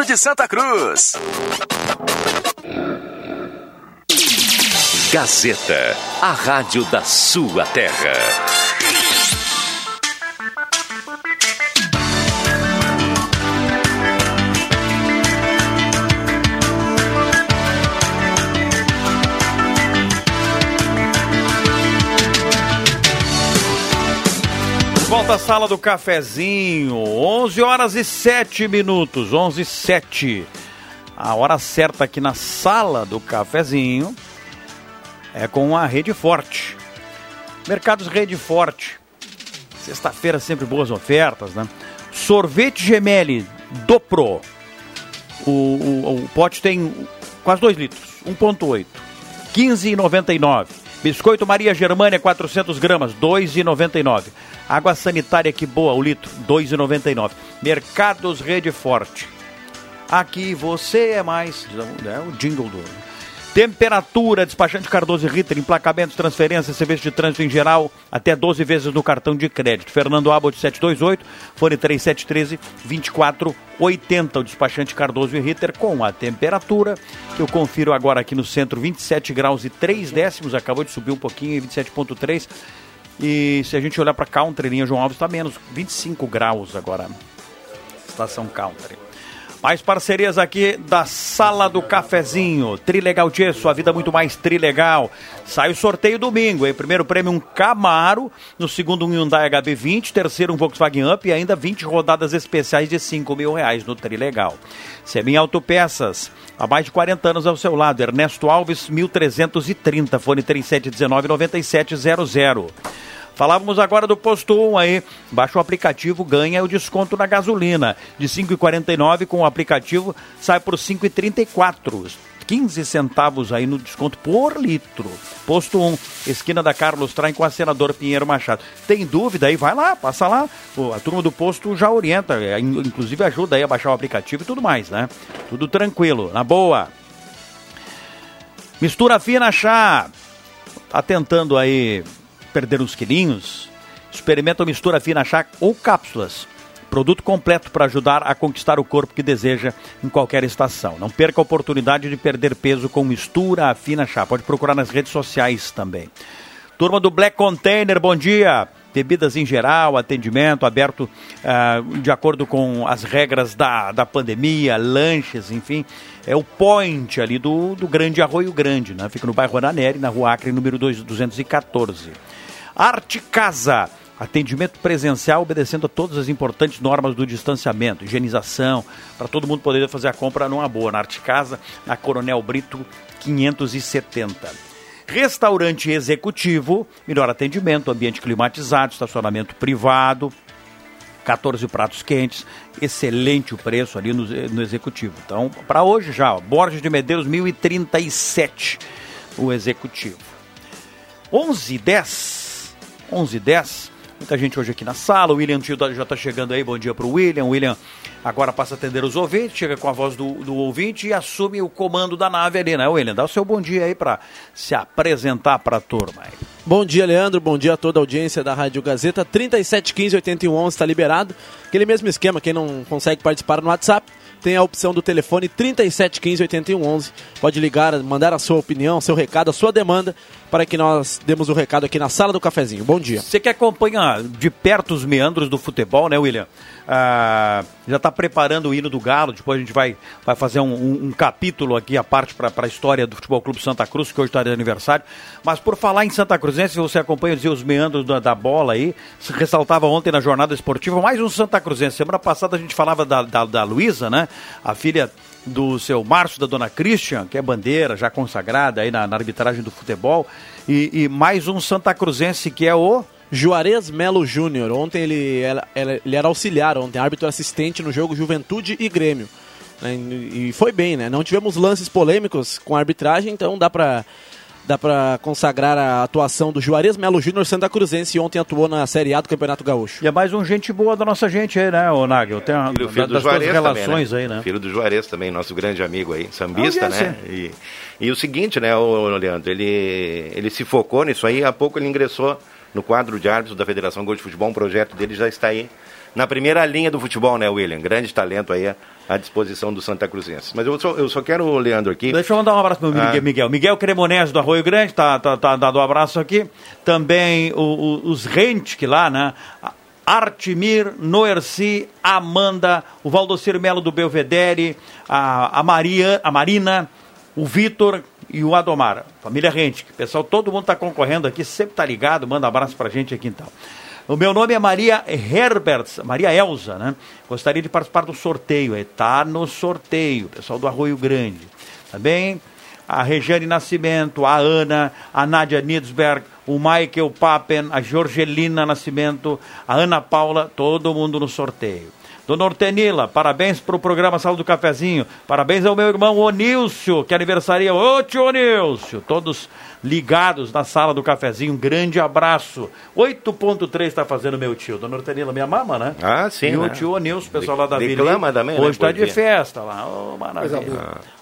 de Santa Cruz. Gazeta, a rádio da sua terra. À sala do cafezinho, 11 horas e 7 minutos, 11 e 7. A hora certa aqui na sala do cafezinho é com a Rede Forte. Mercados Rede Forte. Sexta-feira sempre boas ofertas, né? Sorvete Gemelli do Pro. O, o, o pote tem quase 2 litros, 1.8. 15,99. Biscoito Maria Germânia 400 gramas, 2,99. Água sanitária que boa, o litro, 2,99. Mercados Rede Forte. Aqui você é mais, é o jingle do Temperatura, despachante Cardoso e Ritter, emplacamentos, transferências, serviço de trânsito em geral, até 12 vezes no cartão de crédito. Fernando Abbott 728, fone 3713 2480. O despachante Cardoso e Ritter com a temperatura, que eu confiro agora aqui no centro, 27 graus e 3 décimos, acabou de subir um pouquinho, 27,3. E se a gente olhar para Country, linha João Alves, está menos 25 graus agora. Estação Country. Mais parcerias aqui da Sala do Cafezinho. Trilegal Tchê, sua vida muito mais trilegal. Sai o sorteio domingo, hein? Primeiro prêmio um Camaro, no segundo um Hyundai HB20, terceiro um Volkswagen Up e ainda 20 rodadas especiais de 5 mil reais no Trilegal. Semin Autopeças, há mais de 40 anos ao seu lado. Ernesto Alves, 1330, fone 3719-9700. Falávamos agora do posto 1 aí. Baixa o aplicativo, ganha o desconto na gasolina. De 5,49 com o aplicativo sai por 5,34. 15 centavos aí no desconto por litro. Posto 1, esquina da Carlos Traem com a senador Pinheiro Machado. Tem dúvida aí? Vai lá, passa lá. A turma do posto já orienta, é, in- inclusive ajuda aí a baixar o aplicativo e tudo mais, né? Tudo tranquilo, na boa. Mistura fina chá. tá tentando aí perder uns quilinhos, experimenta a mistura fina chá ou cápsulas. Produto completo para ajudar a conquistar o corpo que deseja em qualquer estação. Não perca a oportunidade de perder peso com mistura fina chá. Pode procurar nas redes sociais também. Turma do Black Container, bom dia. Bebidas em geral, atendimento aberto ah, de acordo com as regras da, da pandemia, lanches, enfim. É o point ali do, do Grande Arroio Grande, né? Fica no bairro Ananeri, na rua Acre, número 2, 214. Arte Casa. Atendimento presencial obedecendo a todas as importantes normas do distanciamento, higienização, para todo mundo poder fazer a compra numa boa. Na Arte Casa, na Coronel Brito 570. Restaurante executivo, melhor atendimento, ambiente climatizado, estacionamento privado, 14 pratos quentes, excelente o preço ali no, no executivo. Então, para hoje já, ó, Borges de Medeiros 1037, o executivo. 11 10 11 10 Muita gente hoje aqui na sala. O William Tio já está chegando aí. Bom dia para o William. William agora passa a atender os ouvintes, chega com a voz do, do ouvinte e assume o comando da nave ali, né, William? Dá o seu bom dia aí para se apresentar para a turma aí. Bom dia, Leandro. Bom dia a toda a audiência da Rádio Gazeta. 3715 8111 está liberado. Aquele mesmo esquema, quem não consegue participar no WhatsApp, tem a opção do telefone 3715 8111. Pode ligar, mandar a sua opinião, seu recado, a sua demanda, para que nós demos o recado aqui na sala do cafezinho. Bom dia. Você que acompanha de perto os meandros do futebol, né, William? Ah, já está preparando o hino do Galo. Depois a gente vai, vai fazer um, um, um capítulo aqui, a parte para a história do Futebol Clube Santa Cruz, que hoje está de aniversário. Mas por falar em Santa Cruzense, você acompanha os meandros da, da, bola aí, se ressaltava ontem na jornada esportiva, mais um Santa Cruzense. Semana passada a gente falava da, da, da Luísa, né? A filha do seu Márcio, da dona Christian, que é bandeira já consagrada aí na, na arbitragem do futebol. E, e mais um Santa Cruzense que é o. Juarez Melo Júnior. Ontem ele era, ele era auxiliar, ontem árbitro assistente no jogo Juventude e Grêmio. Né, E foi bem, né? Não tivemos lances polêmicos com a arbitragem, então dá pra, dá pra consagrar a atuação do Juarez Melo Júnior Santa Cruzense. Ontem atuou na Série A do Campeonato Gaúcho. E é mais um gente boa da nossa gente aí, né, o Nagel? Tem uma, Filho, filho das do Juarez relações também, né? aí, né? Filho do Juarez também, nosso grande amigo aí, sambista, Audiência. né? E, e o seguinte, né, o Leandro, ele, ele se focou nisso aí, há pouco ele ingressou no quadro de árbitros da Federação Gol de Futebol, um projeto dele já está aí na primeira linha do futebol, né, William? Grande talento aí à disposição do Santa Cruzense. Mas eu só, eu só quero, Leandro, aqui... Deixa eu mandar um abraço pro Miguel. Ah. Miguel, Miguel Cremonese do Arroio Grande, tá, tá, tá dando um abraço aqui. Também o, o- os Rentk lá, né? Artimir, Noerci, Amanda, o Valdocir Melo do Belvedere, a, a, Maria, a Marina, o Vitor e o Adomar. Família Rentk. Pessoal, todo mundo tá concorrendo aqui, sempre tá ligado, manda abraço pra gente aqui então. O meu nome é Maria Herberts, Maria Elza, né? Gostaria de participar do sorteio. Está no sorteio, pessoal do Arroio Grande. Tá bem? A Regiane Nascimento, a Ana, a Nádia Nidsberg, o Michael Papen, a Jorgelina Nascimento, a Ana Paula, todo mundo no sorteio. Dona Hortenila, parabéns para o programa Sala do Cafezinho. Parabéns ao meu irmão Onílcio, que aniversaria. Ô tio Onílcio, todos ligados na Sala do Cafezinho. Um grande abraço. 8.3 está fazendo meu tio. Dona Hortenila, minha mama, né? Ah, sim, E o né? tio Onílcio, pessoal lá da De- Vila. declama também, né, Hoje está de festa lá. Ô, maravilha.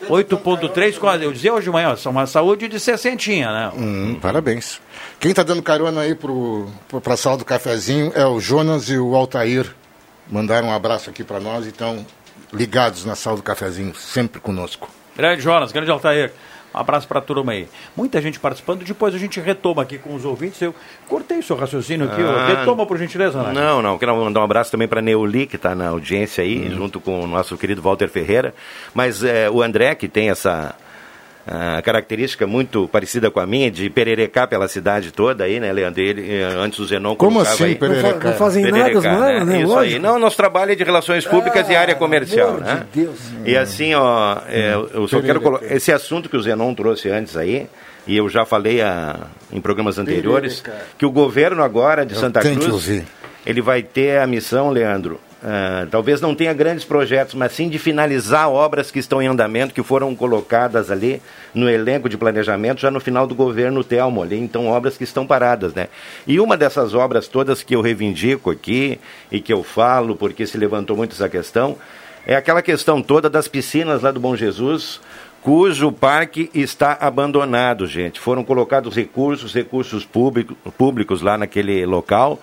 8.3, quase. Eu dizia hoje de manhã, ó, uma saúde de sessentinha, né? Hum, parabéns. Quem está dando carona aí para a sala do cafezinho é o Jonas e o Altair. Mandaram um abraço aqui para nós e estão ligados na sala do cafezinho, sempre conosco. Grande Jonas, grande Altair. Um abraço para a turma aí. Muita gente participando, depois a gente retoma aqui com os ouvintes. Eu cortei seu raciocínio aqui, ó. Ah, retoma por gentileza, né? Não, não. Quero mandar um abraço também para a Neuli, que está na audiência aí, junto com o nosso querido Walter Ferreira. Mas eh, o André, que tem essa ah, característica muito parecida com a minha, de pererecar pela cidade toda aí, né, Leandro? Ele, eh, antes o Zenon Como assim, aí... pererecar? Não fa- não fazem nada, Pererecar, as malas, né? Isso Lógico. aí. Não, nosso trabalho é de relações públicas e área comercial, amor né? de Deus. E assim, ó, é, eu só quero colocar... Esse assunto que o Zenon trouxe antes aí, e eu já falei ah, em programas anteriores, que o governo agora de Eu Santa Cruz ouvir. ele vai ter a missão, Leandro, ah, talvez não tenha grandes projetos, mas sim de finalizar obras que estão em andamento, que foram colocadas ali no elenco de planejamento já no final do governo Telmo ali, então obras que estão paradas, né? E uma dessas obras todas que eu reivindico aqui e que eu falo porque se levantou muito essa questão, é aquela questão toda das piscinas lá do Bom Jesus, cujo parque está abandonado, gente. Foram colocados recursos, recursos público, públicos lá naquele local.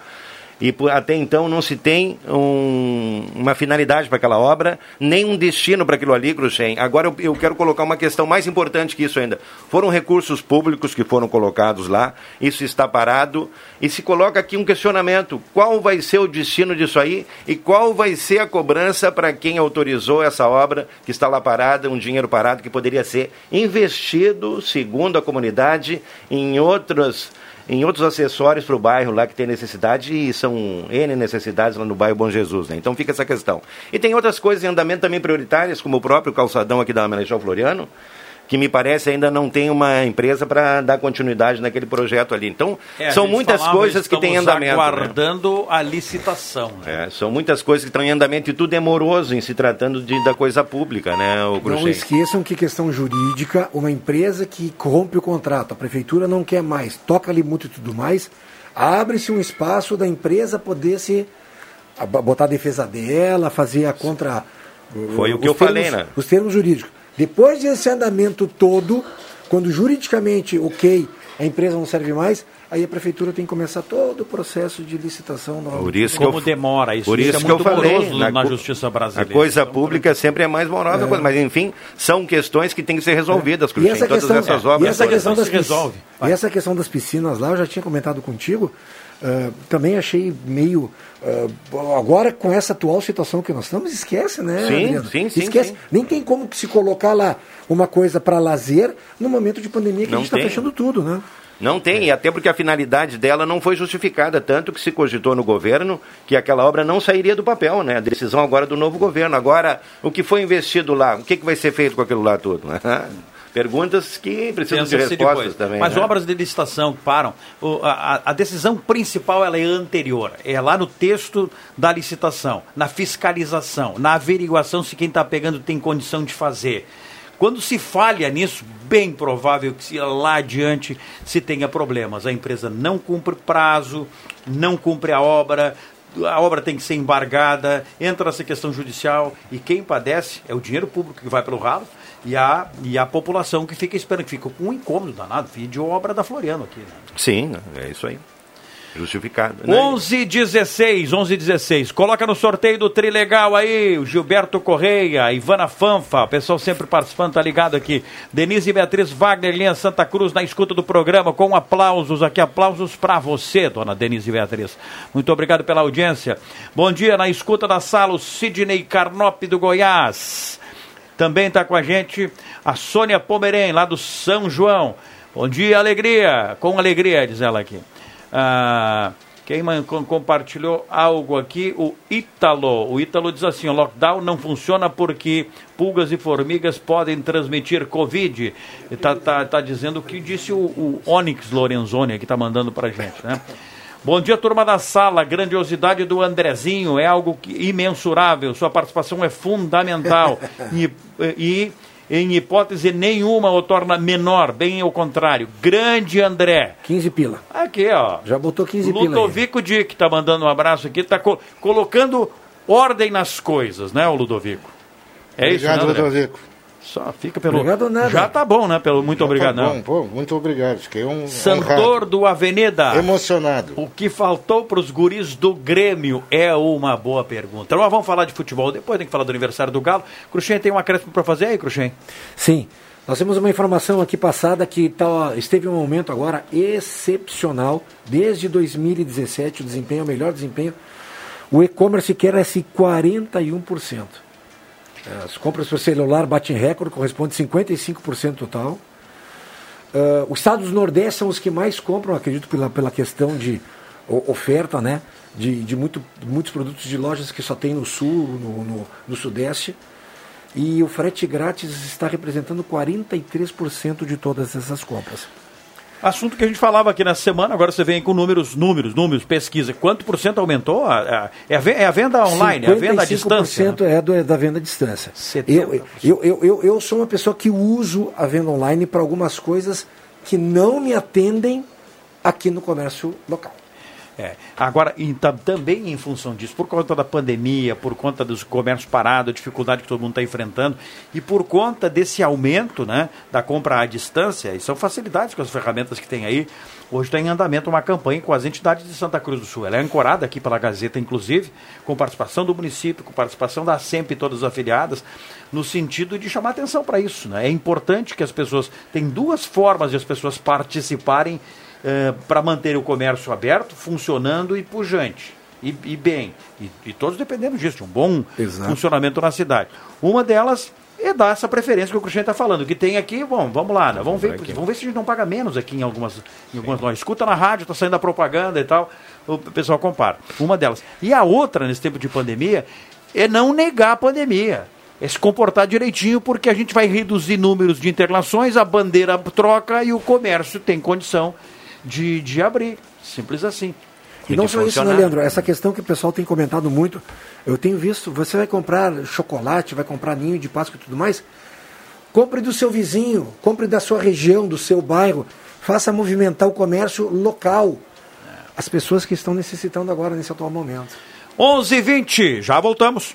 E por- até então não se tem um- uma finalidade para aquela obra, nem um destino para aquilo ali, Cruxem. Agora eu, eu quero colocar uma questão mais importante que isso ainda. Foram recursos públicos que foram colocados lá, isso está parado, e se coloca aqui um questionamento: qual vai ser o destino disso aí e qual vai ser a cobrança para quem autorizou essa obra que está lá parada, um dinheiro parado que poderia ser investido, segundo a comunidade, em outras em outros acessórios para o bairro lá que tem necessidade e são N necessidades lá no bairro Bom Jesus, né? Então fica essa questão. E tem outras coisas em andamento também prioritárias, como o próprio calçadão aqui da Marechal Floriano, que me parece ainda não tem uma empresa para dar continuidade naquele projeto ali. Então, É, são muitas falava, coisas que têm em estamos andamento. né? aguardando a licitação. né? É, são muitas coisas que estão em andamento e tudo é moroso em se tratando de, da coisa pública, né, o Não esqueçam que questão jurídica, uma empresa que rompe o contrato, a prefeitura não quer mais, toca ali muito e tudo mais, abre-se um espaço da empresa poder se botar a defesa dela, fazer a contra Foi o que os eu falei, termos- né? Os termos jurídicos. Depois desse andamento todo, quando juridicamente ok, a empresa não serve mais, aí a prefeitura tem que começar todo o processo de licitação novamente. Por isso Como que eu, demora isso, Por isso isso é que eu muito falei, na co- justiça brasileira. A coisa pública sempre é mais morosa, coisa, mas enfim, são questões que têm que ser resolvidas, E Cruxem, essa todas questão, essas e obras. essa todas. questão das se resolve. piscinas, e essa questão das piscinas lá, eu já tinha comentado contigo, ah, também achei meio. ah, agora, com essa atual situação que nós estamos, esquece, né? Sim, Adriano? sim, sim, Esquece. sim. Nem tem como se colocar lá uma coisa para lazer no momento de pandemia que a Não gente está fechando tudo, né? Não tem, e até porque a finalidade dela não foi justificada, tanto que se cogitou no governo que aquela obra não sairia do papel, né? A decisão agora do novo governo. Agora, o que foi investido lá, o que, que vai ser feito com aquilo lá tudo? Perguntas que precisam de respostas depois. também. Mas né? obras de licitação que param, a, a- decisão principal ela é anterior. É lá no texto da licitação, na fiscalização, na averiguação se quem está pegando tem condição de fazer. Quando se falha nisso, bem provável que se lá adiante se tenha problemas. A empresa não cumpre prazo, não cumpre a obra, a obra tem que ser embargada, entra essa questão judicial e quem padece é o dinheiro público que vai pelo ralo e a, e a população que fica esperando, que fica com um incômodo danado, de obra da Floriano aqui. Né? Sim, é isso aí. Justificado. né? 11 16, 11 16. Coloca no sorteio do Trilegal aí, o Gilberto Correia, Ivana Fanfa, o pessoal sempre participando, tá ligado aqui. Denise e Beatriz Wagner, linha Santa Cruz, na escuta do programa, com aplausos aqui, aplausos pra você, dona Denise e Beatriz. Muito obrigado pela audiência. Bom dia, na escuta da sala, o Sidney Carnop do Goiás. Também está com a gente a Sônia Pomerém, lá do São João. Bom dia, alegria. Com alegria, diz ela aqui. Ah, quem compartilhou algo aqui? O Ítalo. O Ítalo diz assim: o lockdown não funciona porque pulgas e formigas podem transmitir Covid. Está tá, tá dizendo o que disse o, o Onyx Lorenzoni, que está mandando para gente, né? Bom dia, turma da sala. Grandiosidade do Andrezinho é algo que- imensurável. Sua participação é fundamental. e, e, em hipótese nenhuma, o torna menor, bem ao contrário. Grande André. 15 pila. Aqui, ó. Já botou 15 pila aí. Ludovico Dick está mandando um abraço aqui, está colocando ordem nas coisas, né, o Ludovico? É isso, Obrigado, né, André? Ludovico. Só fica pelo. Obrigado nada. Já tá bom, né? Pelo muito obrigado, Tá não. bom, pô, muito obrigado. Fiquei um Santor do Avenida. Emocionado. O que faltou para os guris do Grêmio é uma boa pergunta. Mas vamos falar de futebol depois, tem que falar do aniversário do Galo. Cruxem tem um acréscimo para fazer aí, Cruxem? Sim. Nós temos uma informação aqui passada que tá, esteve um momento agora excepcional. Desde 2017, o desempenho, o melhor desempenho. O e-commerce cresce 41%. As compras por celular batem recorde, corresponde a 55% total. Ah, os estados do Nordeste são os que mais compram, acredito, pela, pela questão de oferta, né? De, de muito, muitos produtos de lojas que só tem no Sul, no, no, no Sudeste. E o frete grátis está representando 43% de todas essas compras. Assunto que a gente falava aqui nessa semana, agora você vem com números, números, números, pesquisa. Quanto por cento aumentou? A- a- é, a, é venda online, é a venda à distância. né? 55% é, do, é da venda à distância. Eu, eu, eu, eu, eu sou uma pessoa que uso a venda online para algumas coisas que não me atendem aqui no comércio local. É. Agora, então, também em função disso, por conta da pandemia, por conta dos comércios parados, a dificuldade que todo mundo está enfrentando, e por conta desse aumento né, da compra à distância, e são facilidades com as ferramentas que tem aí, hoje está em andamento uma campanha com as entidades de Santa Cruz do Sul. Ela é ancorada aqui pela Gazeta, inclusive, com participação do município, com participação da SEMP e todas as afiliadas, no sentido de chamar atenção para isso. Né? É importante que as pessoas. Tem duas formas de as pessoas participarem eh, para manter o comércio aberto, funcionando e pujante. E, e bem. E, e todos dependendo disso, de um bom Exato. funcionamento na cidade. Uma delas é dar essa preferência que o Cristiano está falando. Que tem aqui, bom, vamos lá, né? vamos, ver, vamos ver se a gente não paga menos aqui em algumas, em algumas lojas. Escuta na rádio, está saindo a propaganda e tal, o pessoal compara. Uma delas. E a outra, nesse tempo de pandemia, é não negar a pandemia. É se comportar direitinho, porque a gente vai reduzir números de internações, a bandeira troca e o comércio tem condição de, de abrir. Simples assim. E não só isso, né, Leandro? Essa questão que o pessoal tem comentado muito, eu tenho visto, você vai comprar chocolate, vai comprar ninho de Páscoa e tudo mais, compre do seu vizinho, compre da sua região, do seu bairro, faça movimentar o comércio local. As pessoas que estão necessitando agora nesse atual momento. 11 h 20 já voltamos.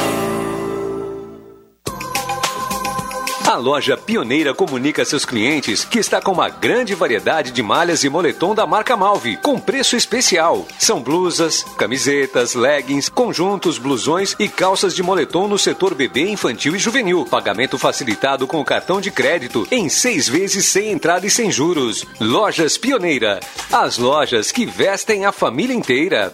A loja Pioneira comunica a seus clientes que está com uma grande variedade de malhas e moletom da marca Malve, com preço especial. São blusas, camisetas, leggings, conjuntos, blusões e calças de moletom no setor bebê, infantil e juvenil. Pagamento facilitado com cartão de crédito em seis vezes sem entrada e sem juros. Lojas Pioneira. As lojas que vestem a família inteira.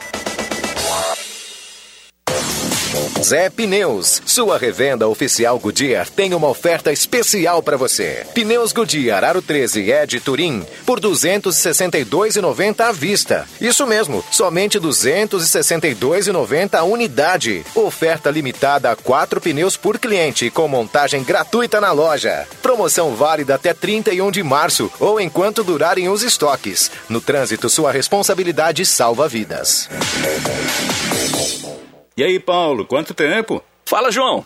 Zé Pneus, sua revenda oficial Goodyear tem uma oferta especial para você. Pneus Goodyear Aro 13 Ed Turim por 262,90 à vista. Isso mesmo, somente 262,90 a unidade. Oferta limitada a quatro pneus por cliente com montagem gratuita na loja. Promoção válida até 31 de março ou enquanto durarem os estoques. No trânsito, sua responsabilidade salva vidas. E aí, Paulo, quanto tempo? Fala, João.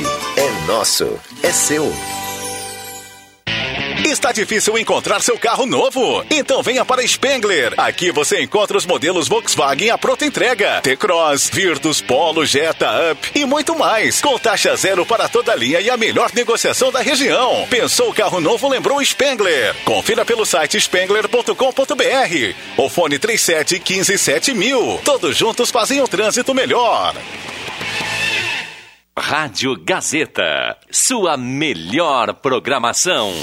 é nosso, é seu. Está difícil encontrar seu carro novo? Então venha para Spengler. Aqui você encontra os modelos Volkswagen à pronta entrega. T-Cross, Virtus, Polo, Jetta, Up e muito mais. Com taxa zero para toda linha e a melhor negociação da região. Pensou carro novo, lembrou Spengler. Confira pelo site spengler.com.br. O fone 37 15 7000. Todos juntos fazem o trânsito melhor. Rádio Gazeta, sua melhor programação.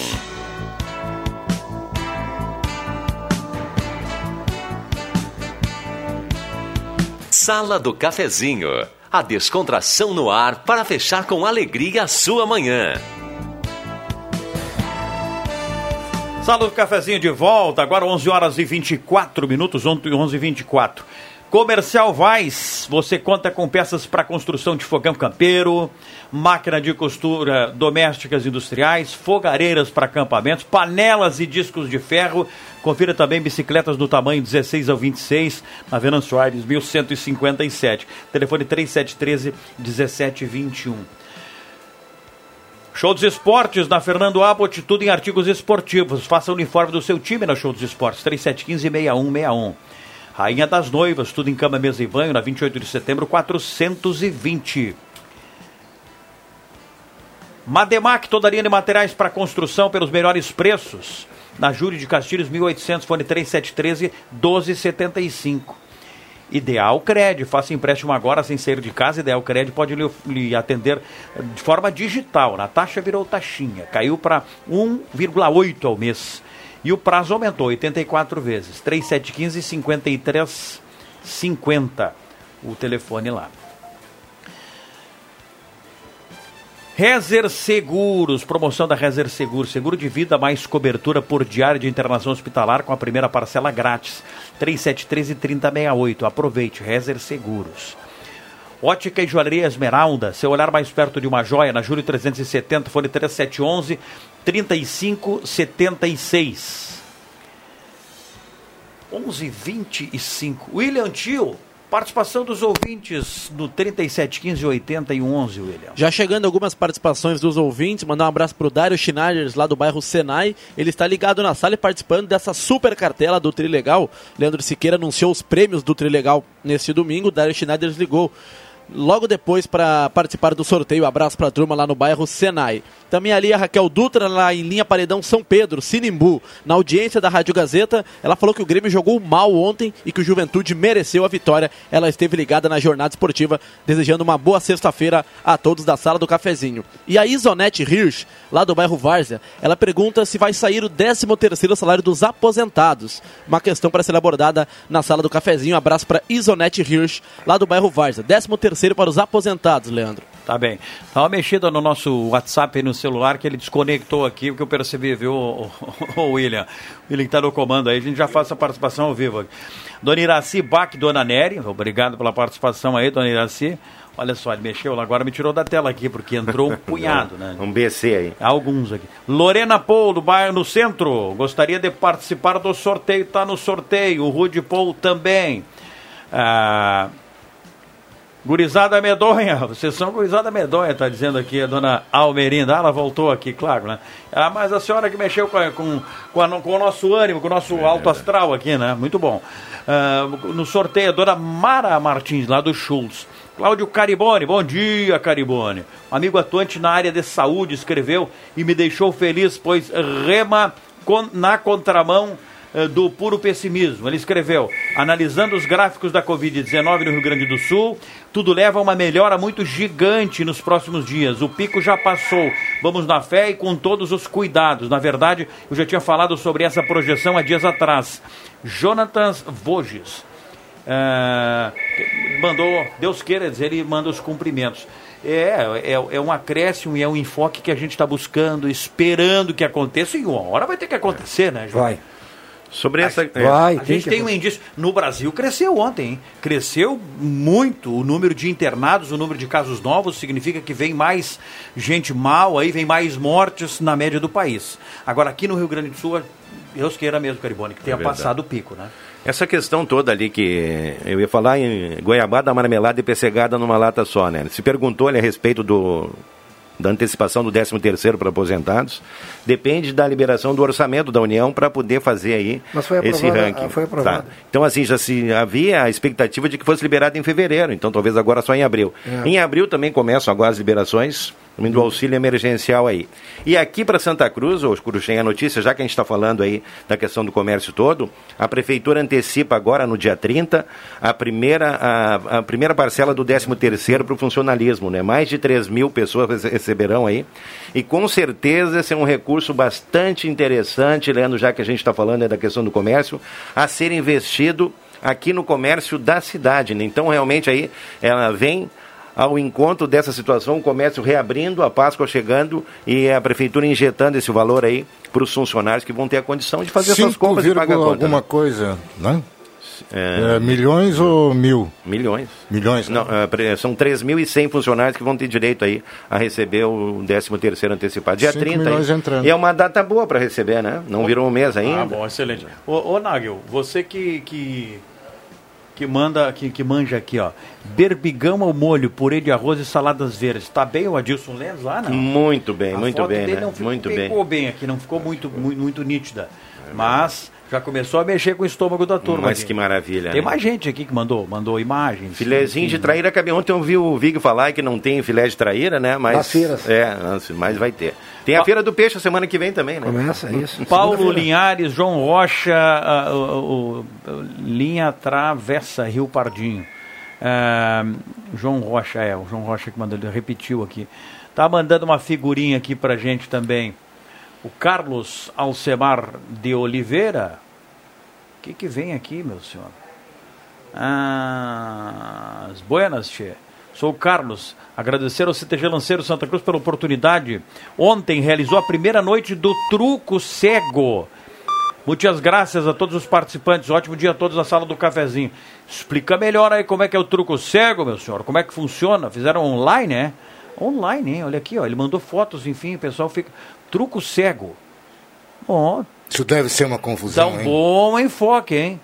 Sala do Cafezinho, a descontração no ar para fechar com alegria a sua manhã. Sala do Cafezinho de volta, agora 11 horas e 24 minutos, 11 e 24. Comercial Vaz, você conta com peças para construção de fogão campeiro, máquina de costura domésticas industriais, fogareiras para acampamentos, panelas e discos de ferro. Confira também bicicletas do tamanho 16 ao 26, na Venâncio Aires, 1157. Telefone 3713 1721. Show dos Esportes na Fernando Abbott, tudo em artigos esportivos. Faça o uniforme do seu time na Show dos Esportes, 3715-6161. Rainha das Noivas, tudo em cama, mesa e banho, na 28 de setembro, 420. Mademac, toda linha de materiais para construção pelos melhores preços. Na Júlio de Castilhos, 1800, fone 3713 1275. Ideal Cred, faça empréstimo agora sem sair de casa. Ideal Cred pode lhe, lhe atender de forma digital. Na taxa virou taxinha, caiu para 1,8 ao mês. E o prazo aumentou 84 vezes. 3715 5350. O telefone lá. Rezer Seguros, promoção da Rezer Seguros, seguro de vida mais cobertura por diária de internação hospitalar com a primeira parcela grátis. 3713 3068. Aproveite, Rezer Seguros. Ótica e Joalheria Esmeralda, seu olhar mais perto de uma joia, na Júlio 370, fone 3711 3576. 1125. William Tio, participação dos ouvintes no 3715 80 e 11, William. Já chegando algumas participações dos ouvintes, mandar um abraço pro Dário Schneiders, lá do bairro Senai. Ele está ligado na sala e participando dessa super cartela do Trilegal. Leandro Siqueira anunciou os prêmios do Trilegal nesse domingo. Dário Schneiders ligou logo depois para participar do sorteio. Abraço para a turma lá no bairro Senai. Também ali a Raquel Dutra, lá em linha Paredão São Pedro, Sinimbu. Na audiência da Rádio Gazeta, ela falou que o Grêmio jogou mal ontem e que o Juventude mereceu a vitória. Ela esteve ligada na jornada esportiva, desejando uma boa sexta-feira a todos da sala do cafezinho. E a Isonete Hirsch, lá do bairro Várzea, ela pergunta se vai sair o 13 terceiro salário dos aposentados. Uma questão para ser abordada na sala do cafezinho. Abraço para Isonete Hirsch, lá do bairro Várzea. 13 terceiro para os aposentados, Leandro. Tá bem. Dá uma mexida no nosso WhatsApp e no celular que ele desconectou aqui, o que eu percebi, viu, o, o William? O William que tá no comando aí, a gente já faz essa participação ao vivo aqui. Dona Iraci Bach, Dona Nery, obrigado pela participação aí, Dona Iraci. Olha só, ele mexeu lá, agora me tirou da tela aqui, porque entrou um punhado, né? Um BC aí. Alguns aqui. Lorena Paul, do bairro no centro, gostaria de participar do sorteio, tá no sorteio. O Rude Paul também. Ah, Gurizada medonha, vocês são gurizada medonha, tá dizendo aqui a dona Almerinda. Ah, ela voltou aqui, claro, né? Ah, mas a senhora que mexeu com, com, com, a, com o nosso ânimo, com o nosso alto astral aqui, né? Muito bom. Ah, no sorteio, a dona Mara Martins, lá do Schultz. Cláudio Caribone, bom dia, Caribone. Um amigo atuante na área de saúde escreveu e me deixou feliz, pois rema na contramão do puro pessimismo. Ele escreveu: analisando os gráficos da Covid-19 no Rio Grande do Sul, tudo leva a uma melhora muito gigante nos próximos dias. O pico já passou. Vamos na fé e com todos os cuidados. Na verdade, eu já tinha falado sobre essa projeção há dias atrás. Jonathan Voges. eh, mandou, Deus queira dizer, ele manda os cumprimentos. É, é, é um acréscimo e é um enfoque que a gente está buscando, esperando que aconteça, e uma hora vai ter que acontecer, né, João? Vai. Sobre essa. a gente tem um indício. No Brasil cresceu ontem, hein? Cresceu muito o número de internados, o número de casos novos, significa que vem mais gente mal, aí vem mais mortes na média do país. Agora, aqui no Rio Grande do Sul, Deus queira mesmo, Caribone, que tenha verdade. passado o pico, né? Essa questão toda ali que eu ia falar em goiabada, marmelada e pessegada numa lata só, né? Se perguntou ali a respeito do da antecipação do 13 terceiro para aposentados, depende da liberação do orçamento da União para poder fazer aí esse ranking. foi aprovado. Tá. Então assim, já se havia a expectativa de que fosse liberado em fevereiro, então talvez agora só em abril. É. Em abril também começam agora as liberações do auxílio emergencial aí. E aqui para Santa Cruz, ô Curuchem, a notícia, já que a gente está falando aí da questão do comércio todo, a prefeitura antecipa agora no dia 30 a primeira, a, a primeira parcela do 13 terceiro para o funcionalismo, né? Mais de 3 mil pessoas rece- receberão aí. E com certeza esse é um recurso bastante interessante, Leandro, já que a gente está falando né, da questão do comércio, a ser investido aqui no comércio da cidade. Né? Então, realmente aí ela vem ao encontro dessa situação, o comércio reabrindo, a Páscoa chegando e a prefeitura injetando esse valor aí para os funcionários que vão ter a condição de fazer essas 5, compras e pagar a conta. alguma coisa, né? É, É, milhões ou mil? Milhões. Milhões, Não, é, são 3.100 funcionários que vão ter direito aí a receber o 13 terceiro antecipado. Dia Cinco 30. milhões aí. entrando. E é uma data boa para receber, né? Não virou um mês ainda. Ah, bom, excelente. Ô, ô Nagel, você que, que, que manda, que, que manja aqui, ó. Berbigão ao molho, purê de arroz e saladas verdes. Tá bem o Adilson Lemos lá, não? Muito bem, A muito bem, né? não ficou, Muito bem. bem aqui, não ficou muito, muito, muito nítida. Mas já começou a mexer com o estômago da turma. Mas aqui. que maravilha. Tem né? mais gente aqui que mandou, mandou imagens. Filézinho enfim. de traíra cabe. Ontem eu vi o Vig falar que não tem filé de traíra, né? Mas, feiras. É, mas vai ter. Tem a Feira do Peixe a semana que vem também, né? Começa isso. Paulo. Linhares, João Rocha, linha Travessa, Rio Pardinho. Ah, João Rocha, é, o João Rocha que mandou, ele repetiu aqui. Tá mandando uma figurinha aqui pra gente também. O Carlos Alcemar de Oliveira. O que que vem aqui, meu senhor? Ah, as buenas, che. Sou o Carlos. Agradecer ao CTG Lanceiro Santa Cruz pela oportunidade. Ontem realizou a primeira noite do Truco Cego. Muitas graças a todos os participantes. Ótimo dia a todos na sala do cafezinho. Explica melhor aí como é que é o truco cego, meu senhor. Como é que funciona? Fizeram online, né? Online, hein? Olha aqui, ó. Ele mandou fotos, enfim, o pessoal fica. Truco cego. Bom, Isso deve ser uma Dá confusão, um hein? bom enfoque, hein?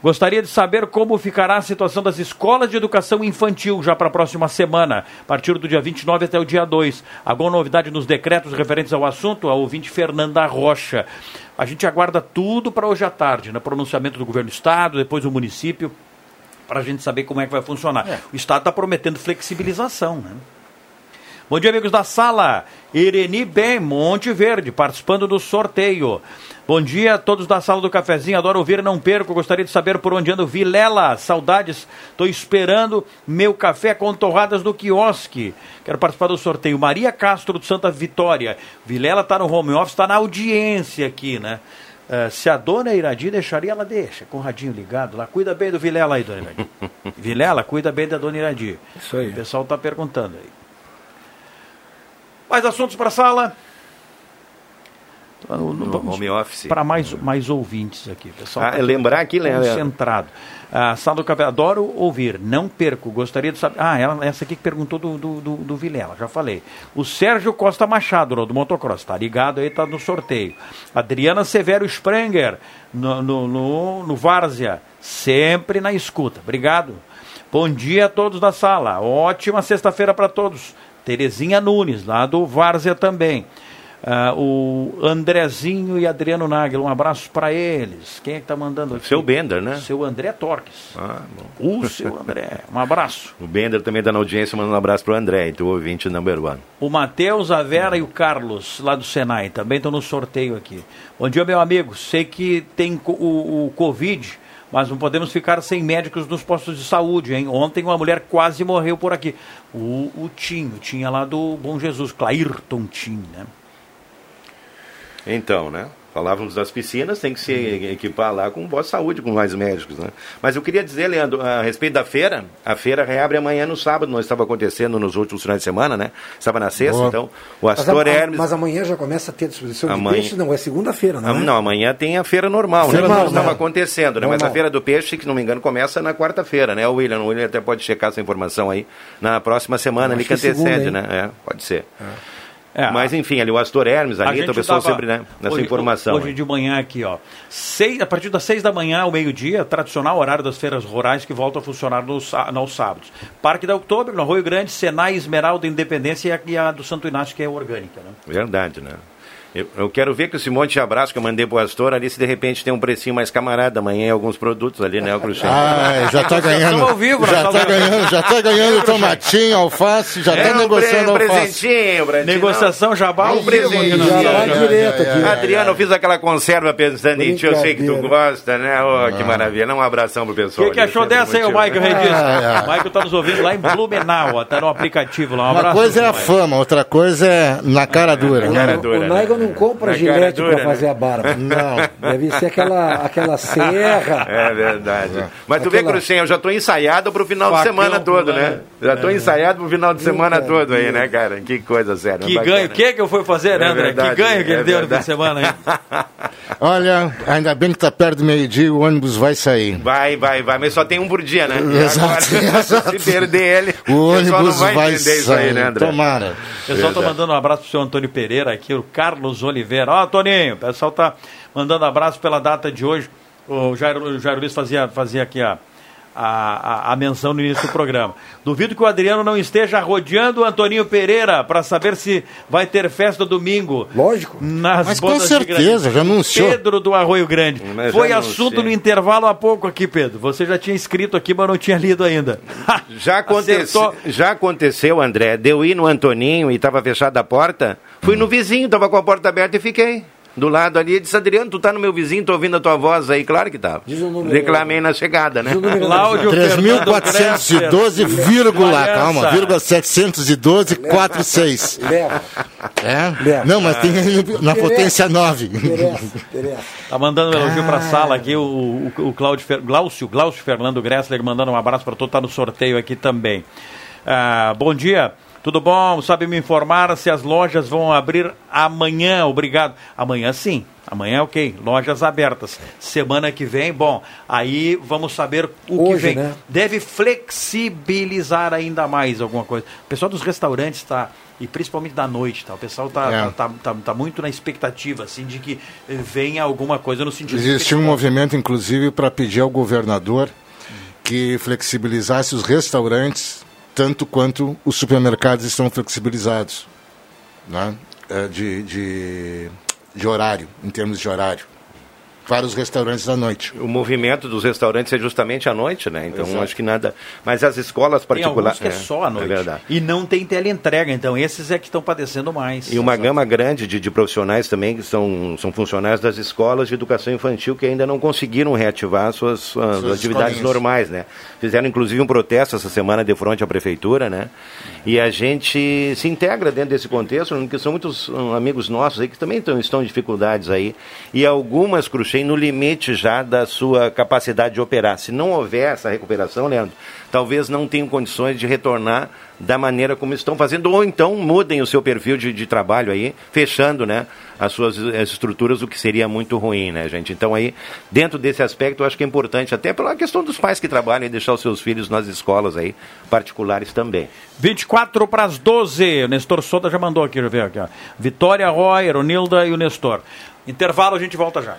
Gostaria de saber como ficará a situação das escolas de educação infantil já para a próxima semana, a partir do dia 29 até o dia 2. Alguma novidade nos decretos referentes ao assunto? A ouvinte Fernanda Rocha. A gente aguarda tudo para hoje à tarde, no pronunciamento do governo do estado, depois o município, para a gente saber como é que vai funcionar. O estado está prometendo flexibilização, né? Bom dia, amigos da sala. Ireni Bem, Monte Verde, participando do sorteio. Bom dia a todos da sala do cafezinho. Adoro ouvir, não perco. Gostaria de saber por onde anda o Vilela. Saudades. Estou esperando meu café com torradas do quiosque. Quero participar do sorteio. Maria Castro, do Santa Vitória. Vilela está no home office, está na audiência aqui, né? Eh, se a dona Iradi deixaria, ela deixa, com o radinho ligado lá. Cuida bem do Vilela aí, dona Iradi. Vilela, cuida bem da dona Iradi. Isso aí. O pessoal está perguntando aí. Mais assuntos para a sala? No home office. Para mais, mais ouvintes aqui. Pessoal Ah, tá lembrar aqui, né? Concentrado. A sala do café, adoro ouvir, não perco. Gostaria de saber. Ah, ela, essa aqui que perguntou do, do, do, do Vilela, já falei. O Sérgio Costa Machado, do Motocross, tá ligado aí, tá no sorteio. Adriana Severo Sprenger, no, no, no, no Várzea, sempre na escuta. Obrigado. Bom dia a todos da sala. Ótima sexta-feira para todos. Terezinha Nunes, lá do Várzea também. Ah, o Andrezinho e Adriano Nagel, um abraço para eles. Quem é que tá mandando aqui? Seu Bender, né? Seu André Torques. Ah, bom. O seu André. Um abraço. O Bender também está na audiência, mandando um abraço pro André, então ouvinte number one. O Matheus, a Vera e o Carlos, lá do Senai, também estão no sorteio aqui. Bom dia, meu amigo. Sei que tem o, o Covid, mas não podemos ficar sem médicos nos postos de saúde, hein? Ontem uma mulher quase morreu por aqui. O, o Tim, o Tim é lá do Bom Jesus, Clairton Tim, né? Então, né? Falávamos das piscinas, tem que se equipar lá com boa saúde, com mais médicos, né? Mas eu queria dizer, Leandro, a respeito da feira, a feira reabre amanhã no sábado, não estava acontecendo nos últimos finais de semana, né? Estava na sexta, Boa. então o Mas, Astor a- Hermes... mas amanhã já começa a ter disposição de Amanhã- peixe? Não, é segunda-feira, não é? Não, amanhã tem a feira normal, né? Normal, Não estava né? acontecendo, né? Mas a Normal. feira do peixe, que não me engano, começa na quarta-feira, né? O William, o William até pode checar essa informação aí na próxima semana, ali que que segunda, antecede, hein? né? É, pode ser. É, Mas enfim, ali o Astor Hermes, ali, então o pessoal sempre, né? Nessa hoje- informação. Hoje de manhã aqui, ó. Seis, a partir das seis da manhã ao meio-dia, tradicional horário das feiras rurais que voltam a funcionar nos, nos sábados. Parque da Outubro, no Arroio Grande, Senai, Esmeralda, Independência e a, e a do Santo Inácio, que é orgânica, né? Verdade, né? Eu, eu quero ver que esse monte de abraço que eu mandei pro Astor ali, se de repente tem um precinho mais camarada amanhã em alguns produtos ali, né, o? Ah, já tá ganhando. ao vivo, já tá ganhando, já tá ganhando tomatinho, alface, já tá É um negociando pre- alface. presentinho, Bratinho. Negociação jabá, um presentinho. Jabá direto aqui. Adriano, eu fiz aquela conserva pensando em ti, eu sei que tu gosta, né? Oh, que maravilha. Um abração pro O pessoal. que, que ali, achou dessa aí, o Michael bom. Regis? Ah, O Michael tá nos ouvindo lá em Blumenau, ó, tá no aplicativo lá. Um Uma abraço. coisa é a fama, outra coisa é na cara dura. Na cara né? dura, o né? Não compra Na gilete para fazer né? a barba. Não. Deve ser aquela, aquela serra. É verdade. Mas tu vê, Cruxem, eu já tô ensaiado pro final de Facão semana todo, com né? Já tô É. ensaiado pro final de semana Eita todo aí, né, cara? Que coisa séria. Que bacana. ganho, o que que eu fui fazer, né, É André? verdade, que ganho que ele é deu no fim de semana, hein? Olha, ainda bem que tá perto do meio-dia o ônibus vai sair. Vai, vai, vai, mas só tem um por dia, né? Exato, agora, exato. Se perder ele, O pessoal não ônibus vai, vai sair. aí, né, André? Tomara. O pessoal tá Verdade. mandando um abraço pro seu Antônio Pereira aqui, o Carlos Oliveira. Ó, Toninho, o pessoal tá mandando abraço pela data de hoje. O Jairo, o Jairo Luiz fazia, fazia aqui a, a, a, a menção no início do programa. Duvido que o Adriano não esteja rodeando o Antoninho Pereira para saber se vai ter festa domingo. Lógico. Nas Mas com certeza, já anunciou. Pedro do Arroio Grande. Mas Foi assunto no intervalo há pouco aqui, Pedro. Você já tinha escrito aqui, mas não tinha lido ainda. Já, aconte- Acertou. já aconteceu, André, de eu ir no Antoninho e tava fechada a porta, fui no vizinho, tava com a porta aberta e fiquei. Do lado ali, e disse, Adriano, tu tá no meu vizinho, tô ouvindo a tua voz aí. Claro que tava. Diz o número Reclamei na chegada, né? Cláudio Fernando 3.412, Gressler. vírgula, calma, vírgula 712, 46. Leva. É? Não, mas tem na potência 9. Interessa, interessa. Tá mandando um elogio pra sala aqui, o, o, o Cláudio Fer, Glaucio, Glaucio Fernando Gressler mandando um abraço para todo, tá no sorteio aqui também. Ah, bom dia, tudo bom? Sabe me informar se as lojas vão abrir amanhã? Obrigado. Amanhã sim, amanhã ok, lojas abertas. Semana que vem, bom, aí vamos saber o que Hoje, vem. né? Deve flexibilizar ainda mais alguma coisa. O pessoal dos restaurantes tá e principalmente da noite, tá? O pessoal tá, É. tá, tá, tá, tá muito na expectativa, assim, de que eh, venha alguma coisa no sentido de Existe um movimento, inclusive, para pedir ao governador que flexibilizasse os restaurantes tanto quanto os supermercados estão flexibilizados né? É, de, de, de horário, em termos de horário, para os restaurantes da noite. O movimento dos restaurantes é justamente à noite, né? Então Exato. acho que nada. Mas as escolas Tem alguns particulares. que é, só à noite. É verdade. e não tem teleentrega, então esses é que estão padecendo mais. E uma gama grande de, de profissionais também que são, são funcionários das escolas de educação infantil que ainda não conseguiram reativar suas, suas Suas atividades escolinhas. normais, né? Fizeram inclusive um protesto essa semana de frente à prefeitura, né? E a gente se integra dentro desse contexto, porque são muitos hum, amigos nossos aí que também tão, estão em dificuldades aí. E algumas, No limite já da sua capacidade de operar. Se não houver essa recuperação, Leandro, talvez não tenham condições de retornar da maneira como estão fazendo, ou então mudem o seu perfil de, de trabalho aí, fechando né, as suas as estruturas, o que seria muito ruim, né, gente? Então aí, dentro desse aspecto, eu acho que é importante, até pela questão dos pais que trabalham e deixar os seus filhos nas escolas aí, particulares também. 24 para as 12. O Nestor Soda já mandou aqui, eu ver aqui. Ó. Vitória, Roy, Ronilda e o Nestor. Intervalo, a gente volta já.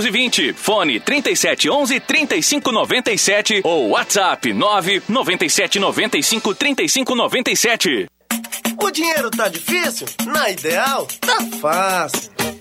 920. Fone 3711 3597 ou WhatsApp 997 95 35 97. O dinheiro tá difícil? Na Ideal, tá fácil.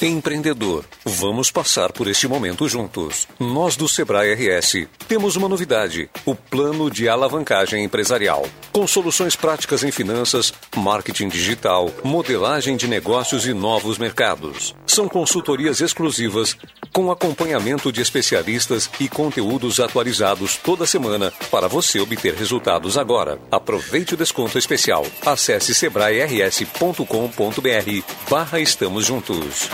Empreendedor, vamos passar por este momento juntos. Nós do Sebrae RS temos uma novidade: o Plano de Alavancagem Empresarial. Com soluções práticas em finanças, marketing digital, modelagem de negócios e novos mercados. São consultorias exclusivas com acompanhamento de especialistas e conteúdos atualizados toda semana para você obter resultados agora. Aproveite o desconto especial. Acesse sebrae-rs.com.br barra Estamos Juntos.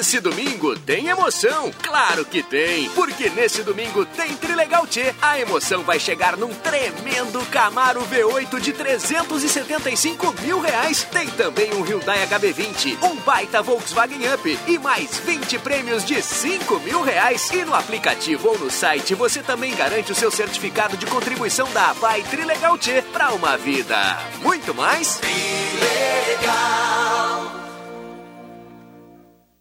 Esse domingo tem emoção, claro que tem, porque nesse domingo tem Trilegal Tchê. A emoção vai chegar num tremendo Camaro V8 de 375 mil reais. Tem também um Hyundai HB20, um baita Volkswagen Up e mais 20 prêmios de 5 mil reais. E no aplicativo ou no site você também garante o seu certificado de contribuição da Vai Trilegal Tchê para uma vida muito mais Trilegal.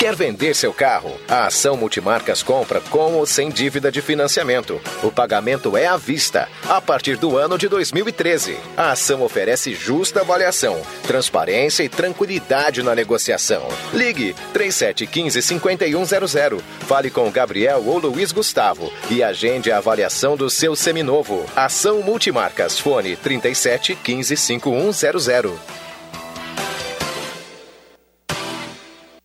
Quer vender seu carro? A Ação Multimarcas compra com ou sem dívida de financiamento. O pagamento é à vista, a partir do ano de 2013. A ação oferece justa avaliação, transparência e tranquilidade na negociação. Ligue 3715-5100. Fale com Gabriel ou Luiz Gustavo e agende a avaliação do seu seminovo. Ação Multimarcas. Fone 37 15 5100.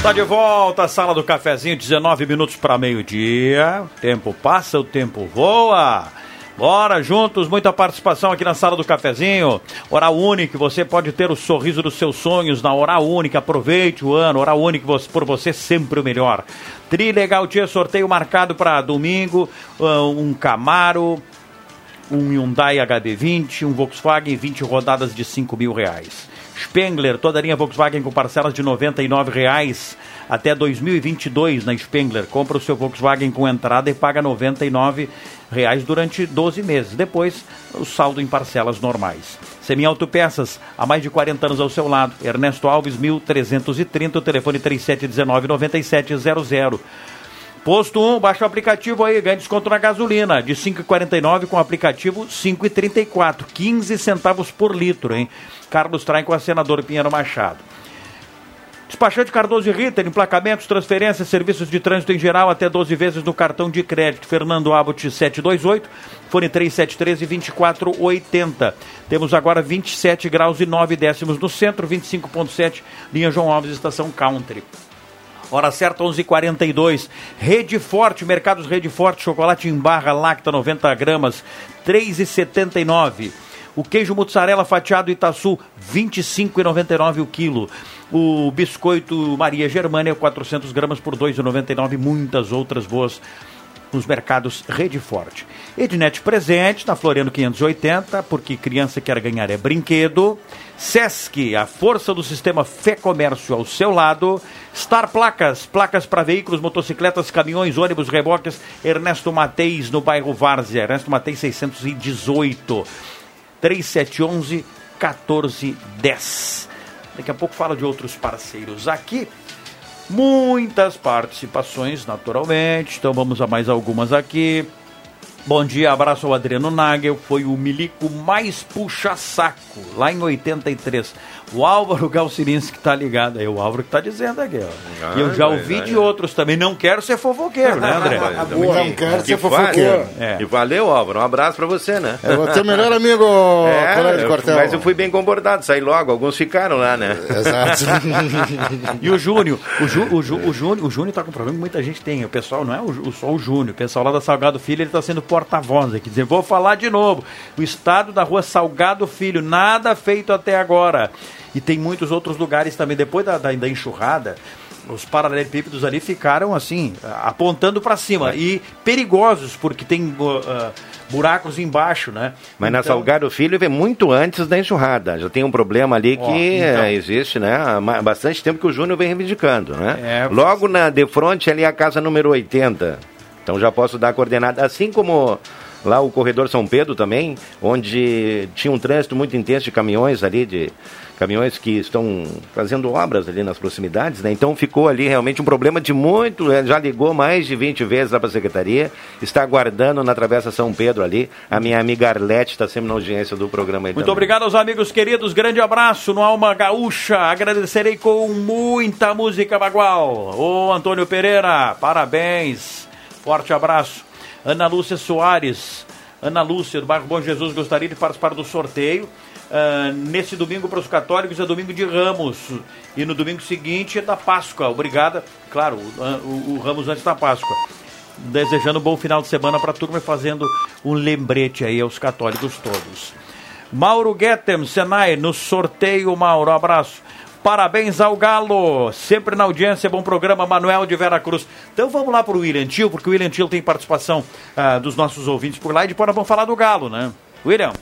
Está de volta, sala do cafezinho, 19 minutos para meio-dia. Tempo passa, o tempo voa. Bora juntos, muita participação aqui na sala do cafezinho. Oral Único, você pode ter o sorriso dos seus sonhos na Oral Única. Aproveite o ano. Oral Único, por você sempre o melhor. Trilegal Tia, sorteio marcado para domingo. Um Camaro, um Hyundai HB20, um Volkswagen 20 rodadas de 5 mil reais. Spengler, toda a linha Volkswagen com parcelas de R$ 99,00 até 2022 na Spengler. Compra o seu Volkswagen com entrada e paga R$ 99,00 durante 12 meses. Depois, o saldo em parcelas normais. Semi Autopeças, há mais de 40 anos ao seu lado. Ernesto Alves, 1330, o telefone 3719-9700. Posto 1, baixa o aplicativo aí, ganha desconto na gasolina, de 5,49 com o aplicativo 5,34, 15 centavos por litro, hein? Carlos Traem a senadora Pinheiro Machado. Despachante Cardoso e Ritter, emplacamentos, transferências, serviços de trânsito em geral, até 12 vezes no cartão de crédito. Fernando Abbott 728, fone 3713 2480. Temos agora 27 graus e 9 décimos no centro, 25.7, linha João Alves, estação Country. Hora certa, 11:42. Rede Forte, Mercados Rede Forte, chocolate em barra lacta 90 gramas, 3,79. O queijo mussarela fatiado Itaçu, 25,99 o quilo. O biscoito Maria Germânia, 400 gramas por 2,99. Muitas outras boas nos mercados Rede Forte. Ednet presente na Floriano 580, porque criança quer ganhar é brinquedo. Sesc, a força do sistema Fé Comércio ao seu lado. Star Placas, placas para veículos, motocicletas, caminhões, ônibus, reboques. Ernesto Mateis, no bairro Várzea. Ernesto Mateis 618. 3711 1410. Daqui a pouco fala de outros parceiros aqui. Muitas participações, naturalmente. Então vamos a mais algumas aqui. Bom dia, abraço ao Adriano Nagel, foi o milico mais puxa-saco, lá em 83. O Álvaro Galcirinski tá ligado aí, o Álvaro que tá dizendo aqui, ó. e eu já Ah, ouvi vai, de vai. outros também, não quero ser fofoqueiro, né, André? Não quero ser Que fofoqueiro. fale. E valeu, Álvaro. Um abraço pra você, né? É o teu melhor amigo, colega de eu- quartel. Mas eu fui bem comportado, saí logo. Alguns ficaram lá, né? Exato. E o Júnior, o, Ju, o, Ju, o, Júnior, o Júnior tá com um problema que muita gente tem. O pessoal não é o, só o Júnior, o pessoal lá da Salgado Filho, ele tá sendo porta-voz aqui, dizendo, vou falar de novo. O estado da rua Salgado Filho, nada feito até agora. E tem muitos outros lugares também, depois da, da, da enxurrada, os paralelepípedos ali ficaram assim, apontando para cima. E perigosos, porque tem uh, uh, buracos embaixo, né? Mas na Então- Salgado Filho vem muito antes da enxurrada. Já tem um problema ali que Ó, então. existe, né? Há bastante tempo que o Júnior vem reivindicando, né? É, Logo na de frente ali a casa número 80. Então já posso dar a coordenada. Assim como lá o corredor São Pedro também, onde tinha um trânsito muito intenso de caminhões ali, de caminhões que estão fazendo obras ali nas proximidades, né? Então ficou ali realmente um problema de muito, eh, já ligou mais de 20 vezes lá para a secretaria, está aguardando na Travessa São Pedro ali. A minha amiga Arlete está sempre na audiência do programa Muito também. obrigado aos amigos queridos, grande abraço no Alma Gaúcha. Agradecerei com muita música bagual. Ô Antônio Pereira, parabéns. Forte abraço. Ana Lúcia Soares, Ana Lúcia do bairro Bom Jesus, gostaria de participar do sorteio. Ah, nesse domingo para os católicos é domingo de Ramos. E no domingo seguinte é da Páscoa. Obrigada. Claro, o, o- o Ramos antes da Páscoa. Desejando um bom final de semana para a turma e fazendo um lembrete aí aos católicos todos. Mauro Guetem, Senai, no sorteio, Mauro, abraço. Parabéns ao Galo, sempre na audiência, bom programa, Manuel de Vera Cruz. Então vamos lá para o William Tio, porque o William Tio tem participação ah, dos nossos ouvintes por lá e depois nós vamos falar do Galo, né? William.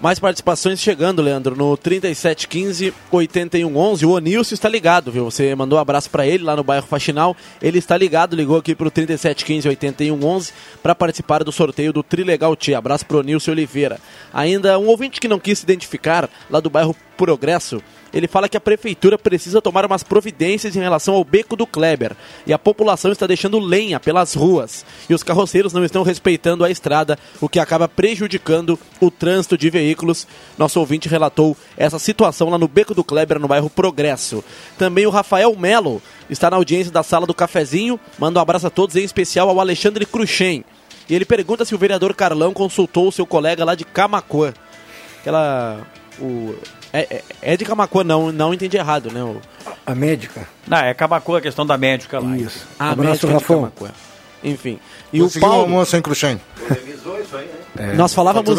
Mais participações chegando, Leandro, no 3715 8111. O Onilson está ligado, viu? Você mandou um abraço para ele lá no bairro Faxinal. Ele está ligado, ligou aqui pro 3715 8111 para participar do sorteio do Trilegal T. Abraço pro Onilson Oliveira. Ainda um ouvinte que não quis se identificar, lá do bairro Progresso. Ele fala que a prefeitura precisa tomar umas providências em relação ao beco do Kleber. E a população está deixando lenha pelas ruas. E os carroceiros não estão respeitando a estrada, o que acaba prejudicando o trânsito de veículos. Nosso ouvinte relatou essa situação lá no beco do Kleber, no bairro Progresso. Também o Rafael Melo está na audiência da sala do cafezinho. Manda um abraço a todos, em especial ao Alexandre Cruxem. E ele pergunta se o vereador Carlão consultou o seu colega lá de Camacuã. Aquela. O, é, é- é de Camacuã, não, não entendi errado, né? O, A médica. Não, é Camacuã, a questão da médica lá. Isso. a Abraço, Rafão. Enfim. E Conseguiu o um Paulo. almoço em Cruxem. É. Nós falávamos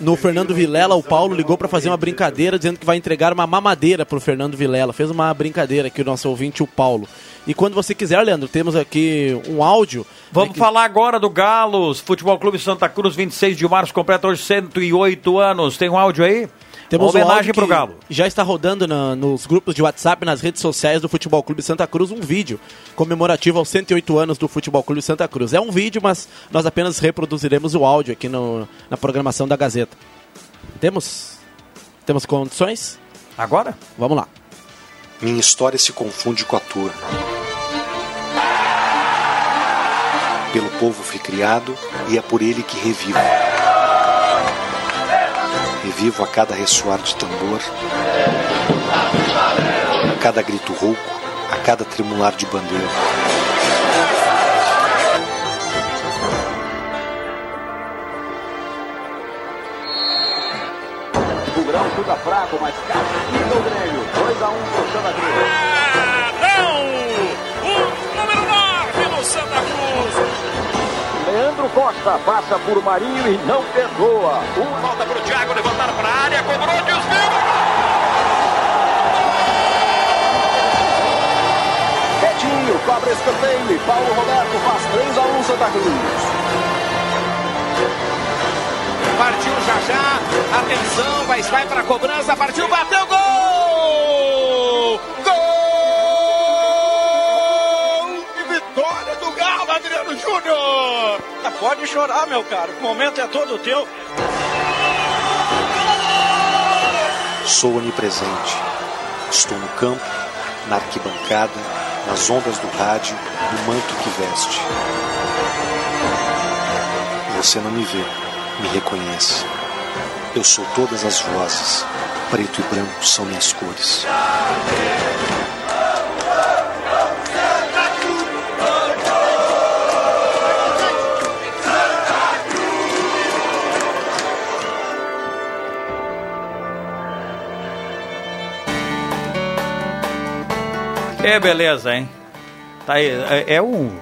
no, Fernando Vilela, o Paulo ligou para fazer uma brincadeira dizendo que vai entregar uma mamadeira pro Fernando Vilela. Fez uma brincadeira aqui o nosso ouvinte, o Paulo. E quando você quiser, Leandro, temos aqui um áudio. Vamos falar agora do Galos. Futebol Clube Santa Cruz, 26 de março, completa hoje 108 anos. Tem um áudio aí? Temos Uma um homenagem áudio pro Galo. Já está rodando na- nos grupos de WhatsApp, nas redes sociais do Futebol Clube Santa Cruz, um vídeo comemorativo aos 108 anos do Futebol Clube Santa Cruz. É um vídeo, mas nós apenas reproduziremos o áudio aqui no- na programação da Gazeta. Temos? Temos condições? Agora? Vamos lá. Minha história se confunde com a tua. Pelo povo fui criado e é por ele que revivo. Revivo a cada ressoar de tambor, a cada grito rouco, a cada tremular de bandeira. O Grão chuta fraco, mas castiga o Grêmio. 2x1 pro Santa Cruz. Costa passa por Marinho e não perdoa. Um Volta pro Thiago, levantaram pra área, cobrou, desvio. Betinho cobra escanteio e Paulo Roberto faz 3x1 Santa Cruz. Partiu já já. Atenção, vai, vai pra cobrança. Partiu, bateu, gol! Gol! De vitória do Galo, Adriano Júnior! Pode chorar, meu caro. O momento é todo teu. Sou onipresente. Estou no campo, na arquibancada, nas ondas do rádio, no manto que veste. Você não me vê, me reconhece. Eu sou todas as vozes. Preto e branco são minhas cores. É beleza, hein? Tá aí, é, é o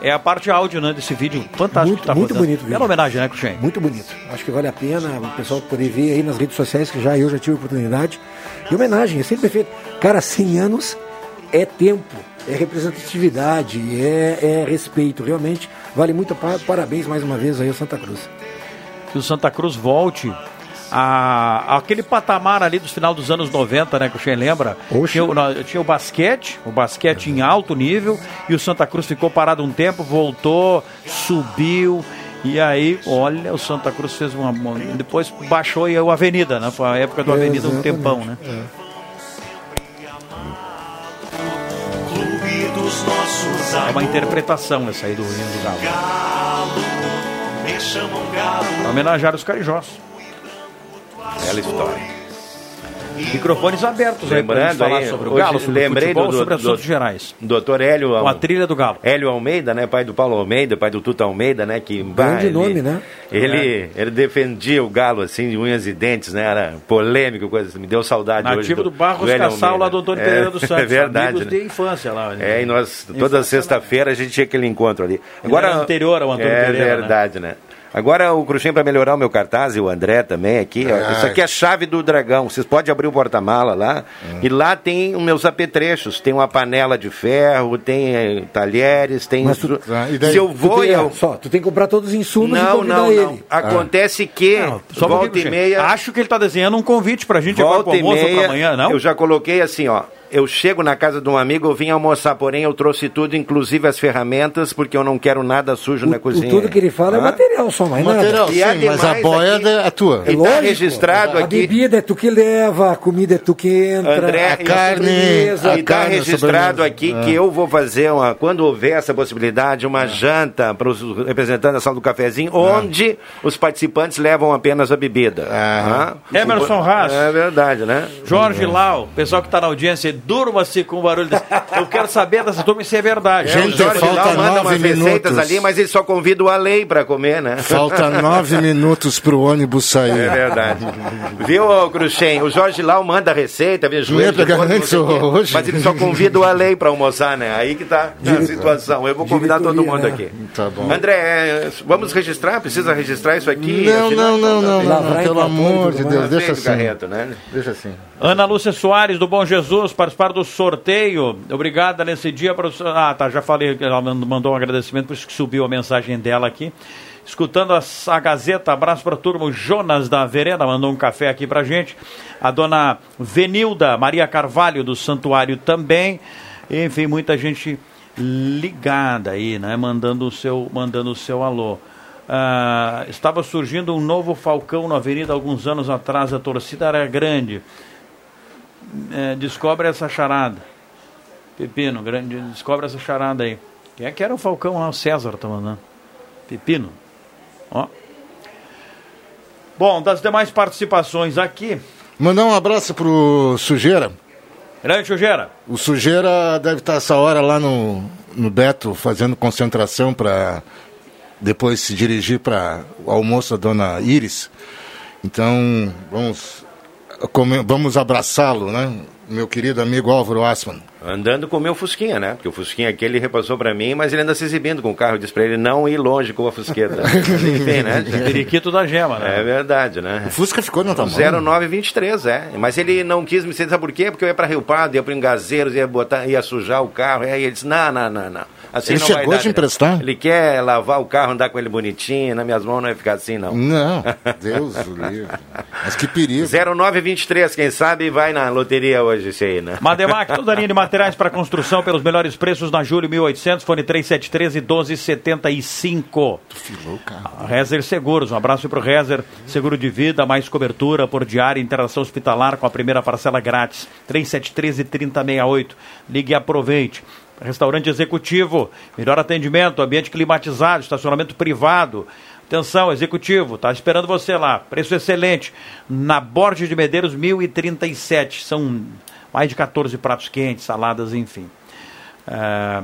é a parte áudio né, desse vídeo fantástico Muito, que tá muito bonito vídeo. Bela homenagem, né, Cruxem? Muito bonito. Acho que vale a pena o pessoal poder ver aí nas redes sociais, que já eu já tive a oportunidade. E homenagem, é sempre perfeito. Cara, 100 anos é tempo, é representatividade, é, é respeito. Realmente vale muito parabéns mais uma vez aí ao Santa Cruz. que o Santa Cruz volte a, aquele patamar ali dos final dos anos 90, né, que o Xen lembra? Tinha, o- tinha o basquete, o basquete em alto nível, e o Santa Cruz ficou parado um tempo, voltou, subiu, e aí, olha, o Santa Cruz fez uma. Depois baixou e a Avenida, né? Foi a época do Avenida um tempão, né? É uma interpretação essa aí do hino do Galo. Pra homenagear os carijós. Bela história. Microfones abertos aí pra gente Lembrando falar aí, sobre o hoje Galo, sobre lembrei futebol, do, do, sobre do- assuntos gerais. Doutor Hélio. Com a trilha do Galo. Hélio Almeida, né? Pai do Paulo Almeida, pai do Tuta Almeida, né? Que, Grande ele- nome, né? Ele, ele defendia o Galo, assim, de unhas e dentes, né? Era polêmico, coisa assim. Me deu saudade hoje. Nativo do Barros Hélio Cassal, lá do Antônio É, Pereira dos Santos. É verdade. Amigos né? de infância lá. É, e nós, toda sexta-feira a gente tinha aquele encontro ali. era anterior ao Antônio é Pereira, né? verdade, né? Agora o Cruxem para melhorar o meu cartaz e o André também aqui. ó. Isso aqui é a chave do dragão. Vocês podem abrir o porta-mala lá. E lá tem os meus apetrechos. Tem uma panela de ferro, tem eh, talheres, tem. Mas tu- Se eu vou tu tem, e eu. Só, tu tem que comprar todos os insumos e Não, convidar não, ele. não. Acontece que Só um volta pouquinho, e Cruxem. meia. Acho que ele está desenhando um convite pra gente agora Volta pro e almoço ou meia, amanhã, não? eu já coloquei assim, ó. Eu chego na casa de um amigo, eu vim almoçar, porém eu trouxe tudo, inclusive as ferramentas, porque eu não quero nada sujo na O cozinha. tudo que ele fala é Hã? material só, mais Material, nada. E sim, mas a boia aqui- é tua. E tá registrado a aqui. bebida é tu que leva, a comida é tu que entra, André, a sobremesa. e está registrado aqui É. que eu vou fazer, uma, quando houver essa possibilidade, uma janta para os representantes da sala do cafezinho, onde os participantes levam apenas a bebida. Hã? Emerson Haas. É verdade, né? Jorge Lau, pessoal que está na audiência, durma-se com o barulho desse. Eu quero saber dessa turma se é verdade. É, o Jorge Lau manda umas receitas ali, mas ele só convida o Alei para comer, né? Falta nove minutos pro ônibus sair. É verdade. Viu, Cruxem? O Jorge Lau manda a receita, ia joelho o quê. hoje? Mas ele só convida o Alei para almoçar, né? Aí que tá a situação. Eu vou convidar todo mundo né? aqui. Tá bom. André, é, vamos registrar? Precisa registrar isso aqui? Não, não, não, não, não, pelo amor de. Deus, deixa assim. Carreto, né? Deixa assim. Ana Lúcia Soares, do Bom Jesus, participaram do sorteio. Obrigada nesse dia. Para Ah, tá, já falei, ela mand- mandou um agradecimento, por isso que subiu a mensagem dela aqui. Escutando a, a Gazeta, abraço para a turma. Jonas da Vereda mandou um café aqui para gente. A dona Venilda Maria Carvalho, do Santuário também. Enfim, muita gente ligada aí, né? Mandando o seu, mandando o seu alô. Ah, estava surgindo um novo Falcão na Avenida alguns anos atrás, a torcida era grande. É, descobre essa charada. Pepino, grande, descobre essa charada aí. Quem é que era o Falcão lá? O César tá mandando. Pepino. Ó. Bom, das demais participações aqui. Mandar um abraço pro Sujeira. Grande Sujeira. O Sujeira deve estar essa hora lá no, no Beto fazendo concentração para depois se dirigir para o almoço da dona Iris. Então, vamos, vamos abraçá-lo, né? Meu querido amigo Álvaro Asman. Andando com o meu Fusquinha, né? Porque o Fusquinha aqui ele repassou pra mim, mas ele anda se exibindo com o carro. Eu disse pra ele não ir longe com a Fusqueta. Enfim, né? Periquito da gema, né? É verdade, né? O Fusca ficou tua mão. 0923, é. Mas ele não quis me dizer, sabe por quê? Porque eu ia pra Rio Pardo, ia pro Engazeiros, ia, botar, ia sujar o carro. Aí ele disse, não, não, não, não. Assim Ele não chegou vai a te dar. emprestar? Ele quer lavar o carro, andar com ele bonitinho, nas minhas mãos não vai ficar assim, não. Não, Deus o livre. Mas que perigo. 0923, quem sabe vai na loteria hoje esse aí, né? Mademac, toda a linha de materiais para construção pelos melhores preços na Júlio 1800, fone 3713 e 1275. A Rezer Seguros, um abraço para o Rezer, seguro de vida, mais cobertura por diária, interação hospitalar com a primeira parcela grátis, 3713 3068. Ligue e aproveite. Restaurante executivo, melhor atendimento, ambiente climatizado, estacionamento privado. Atenção, executivo, tá esperando você lá. Preço excelente. Na Borges de Medeiros, 1037. São mais de 14 pratos quentes, saladas, enfim. É,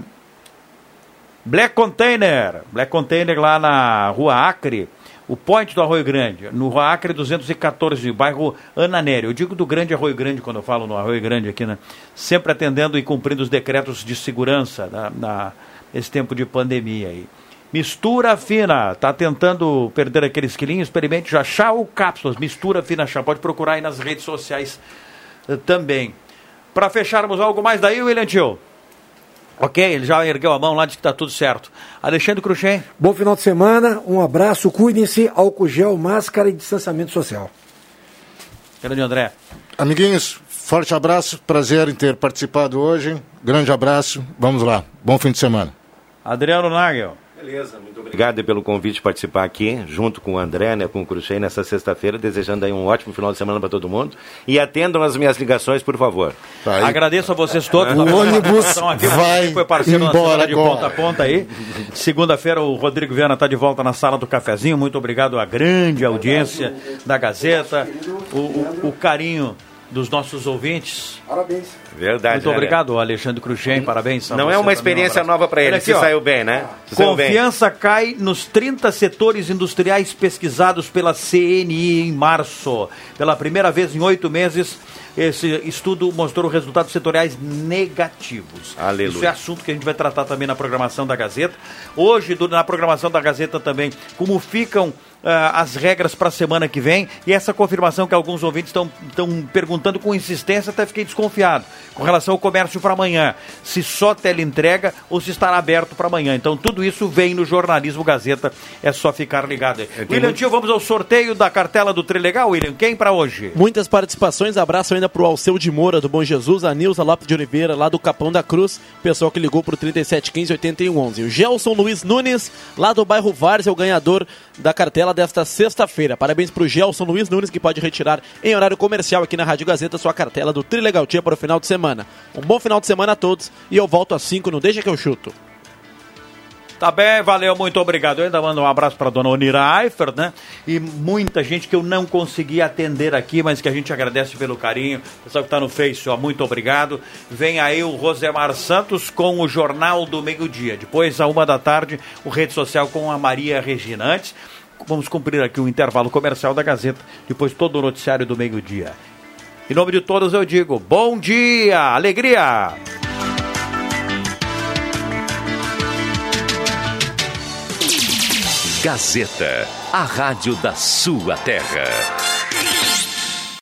Black Container. Black Container lá na rua Acre. O point do Arroio Grande, no Acre 214, bairro Ananério. Eu digo do Grande Arroio Grande quando eu falo no Arroio Grande aqui, né? Sempre atendendo e cumprindo os decretos de segurança na, na, nesse tempo de pandemia aí. Mistura fina, tá tentando perder aqueles quilinhos? Experimente já chá ou cápsulas. Mistura fina chá. Pode procurar aí nas redes sociais uh, também. Para fecharmos algo mais daí, William Tio? Ok, ele já ergueu a mão lá, disse que está tudo certo. Alexandre Cruxem. Bom final de semana, um abraço, cuidem-se, álcool gel, máscara e distanciamento social. Grande André. Amiguinhos, forte abraço, prazer em ter participado hoje. Grande abraço, vamos lá. Bom fim de semana. Adriano Nagel. Beleza, muito obrigado pelo convite de participar aqui, junto com o André, né, com o Cruxem, nessa sexta-feira, desejando aí um ótimo final de semana para todo mundo. E atendam as minhas ligações, por favor. Tá Agradeço a vocês todos. O ônibus aqui, vai foi parceiro embora de ponta a ponta aí. Segunda-feira o Rodrigo Viana está de volta na sala do cafezinho. Muito obrigado à grande audiência da Gazeta, o, o, o carinho dos nossos ouvintes. Parabéns. Verdade. Muito né, obrado, Alexandre Cruxem. Parabéns. Não é uma também, experiência um nova para ele, aqui, se ó. saiu bem, né? Se saiu bem. Confiança cai nos 30 setores industriais pesquisados pela CNI em março. Pela primeira vez em oito meses, esse estudo mostrou resultados setoriais negativos. Aleluia. Isso é assunto que a gente vai tratar também na programação da Gazeta. Hoje, na programação da Gazeta também, como ficam as regras para a semana que vem e essa confirmação que alguns ouvintes estão perguntando com insistência, até fiquei desconfiado com relação ao comércio para amanhã. Se só teleentrega ou se estará aberto para amanhã. Então, tudo isso vem no jornalismo Gazeta, é só ficar ligado aí. William muito- Tio, vamos ao sorteio da cartela do Trilegal, William. Quem para hoje? Muitas participações, abraço ainda pro Alceu de Moura, do Bom Jesus, a Nilza Lopes de Oliveira, lá do Capão da Cruz, pessoal que ligou pro 3715-8111. O Gelson Luiz Nunes, lá do bairro Várzea, o ganhador da cartela desta sexta-feira. Parabéns pro Gelson Luiz Nunes, que pode retirar em horário comercial aqui na Rádio Gazeta sua cartela do Trilegal Tia para o final de semana. Um bom final de semana a todos e eu volto às 5 no Deixa que eu chuto. Tá bem, valeu, muito obrigado. Eu ainda mando um abraço para dona Onira Eifert, né? E muita gente que eu não consegui atender aqui, mas que a gente agradece pelo carinho. Pessoal que está no Face, ó, muito obrigado. Vem aí o Rosemar Santos com o Jornal do Meio-Dia. Depois, à uma da tarde, o Rede Social com a Maria Regina. Vamos cumprir aqui o intervalo comercial da Gazeta. Depois, todo o noticiário do meio-dia. Em nome de todos, eu digo bom dia, alegria! Gazeta, a rádio da sua terra.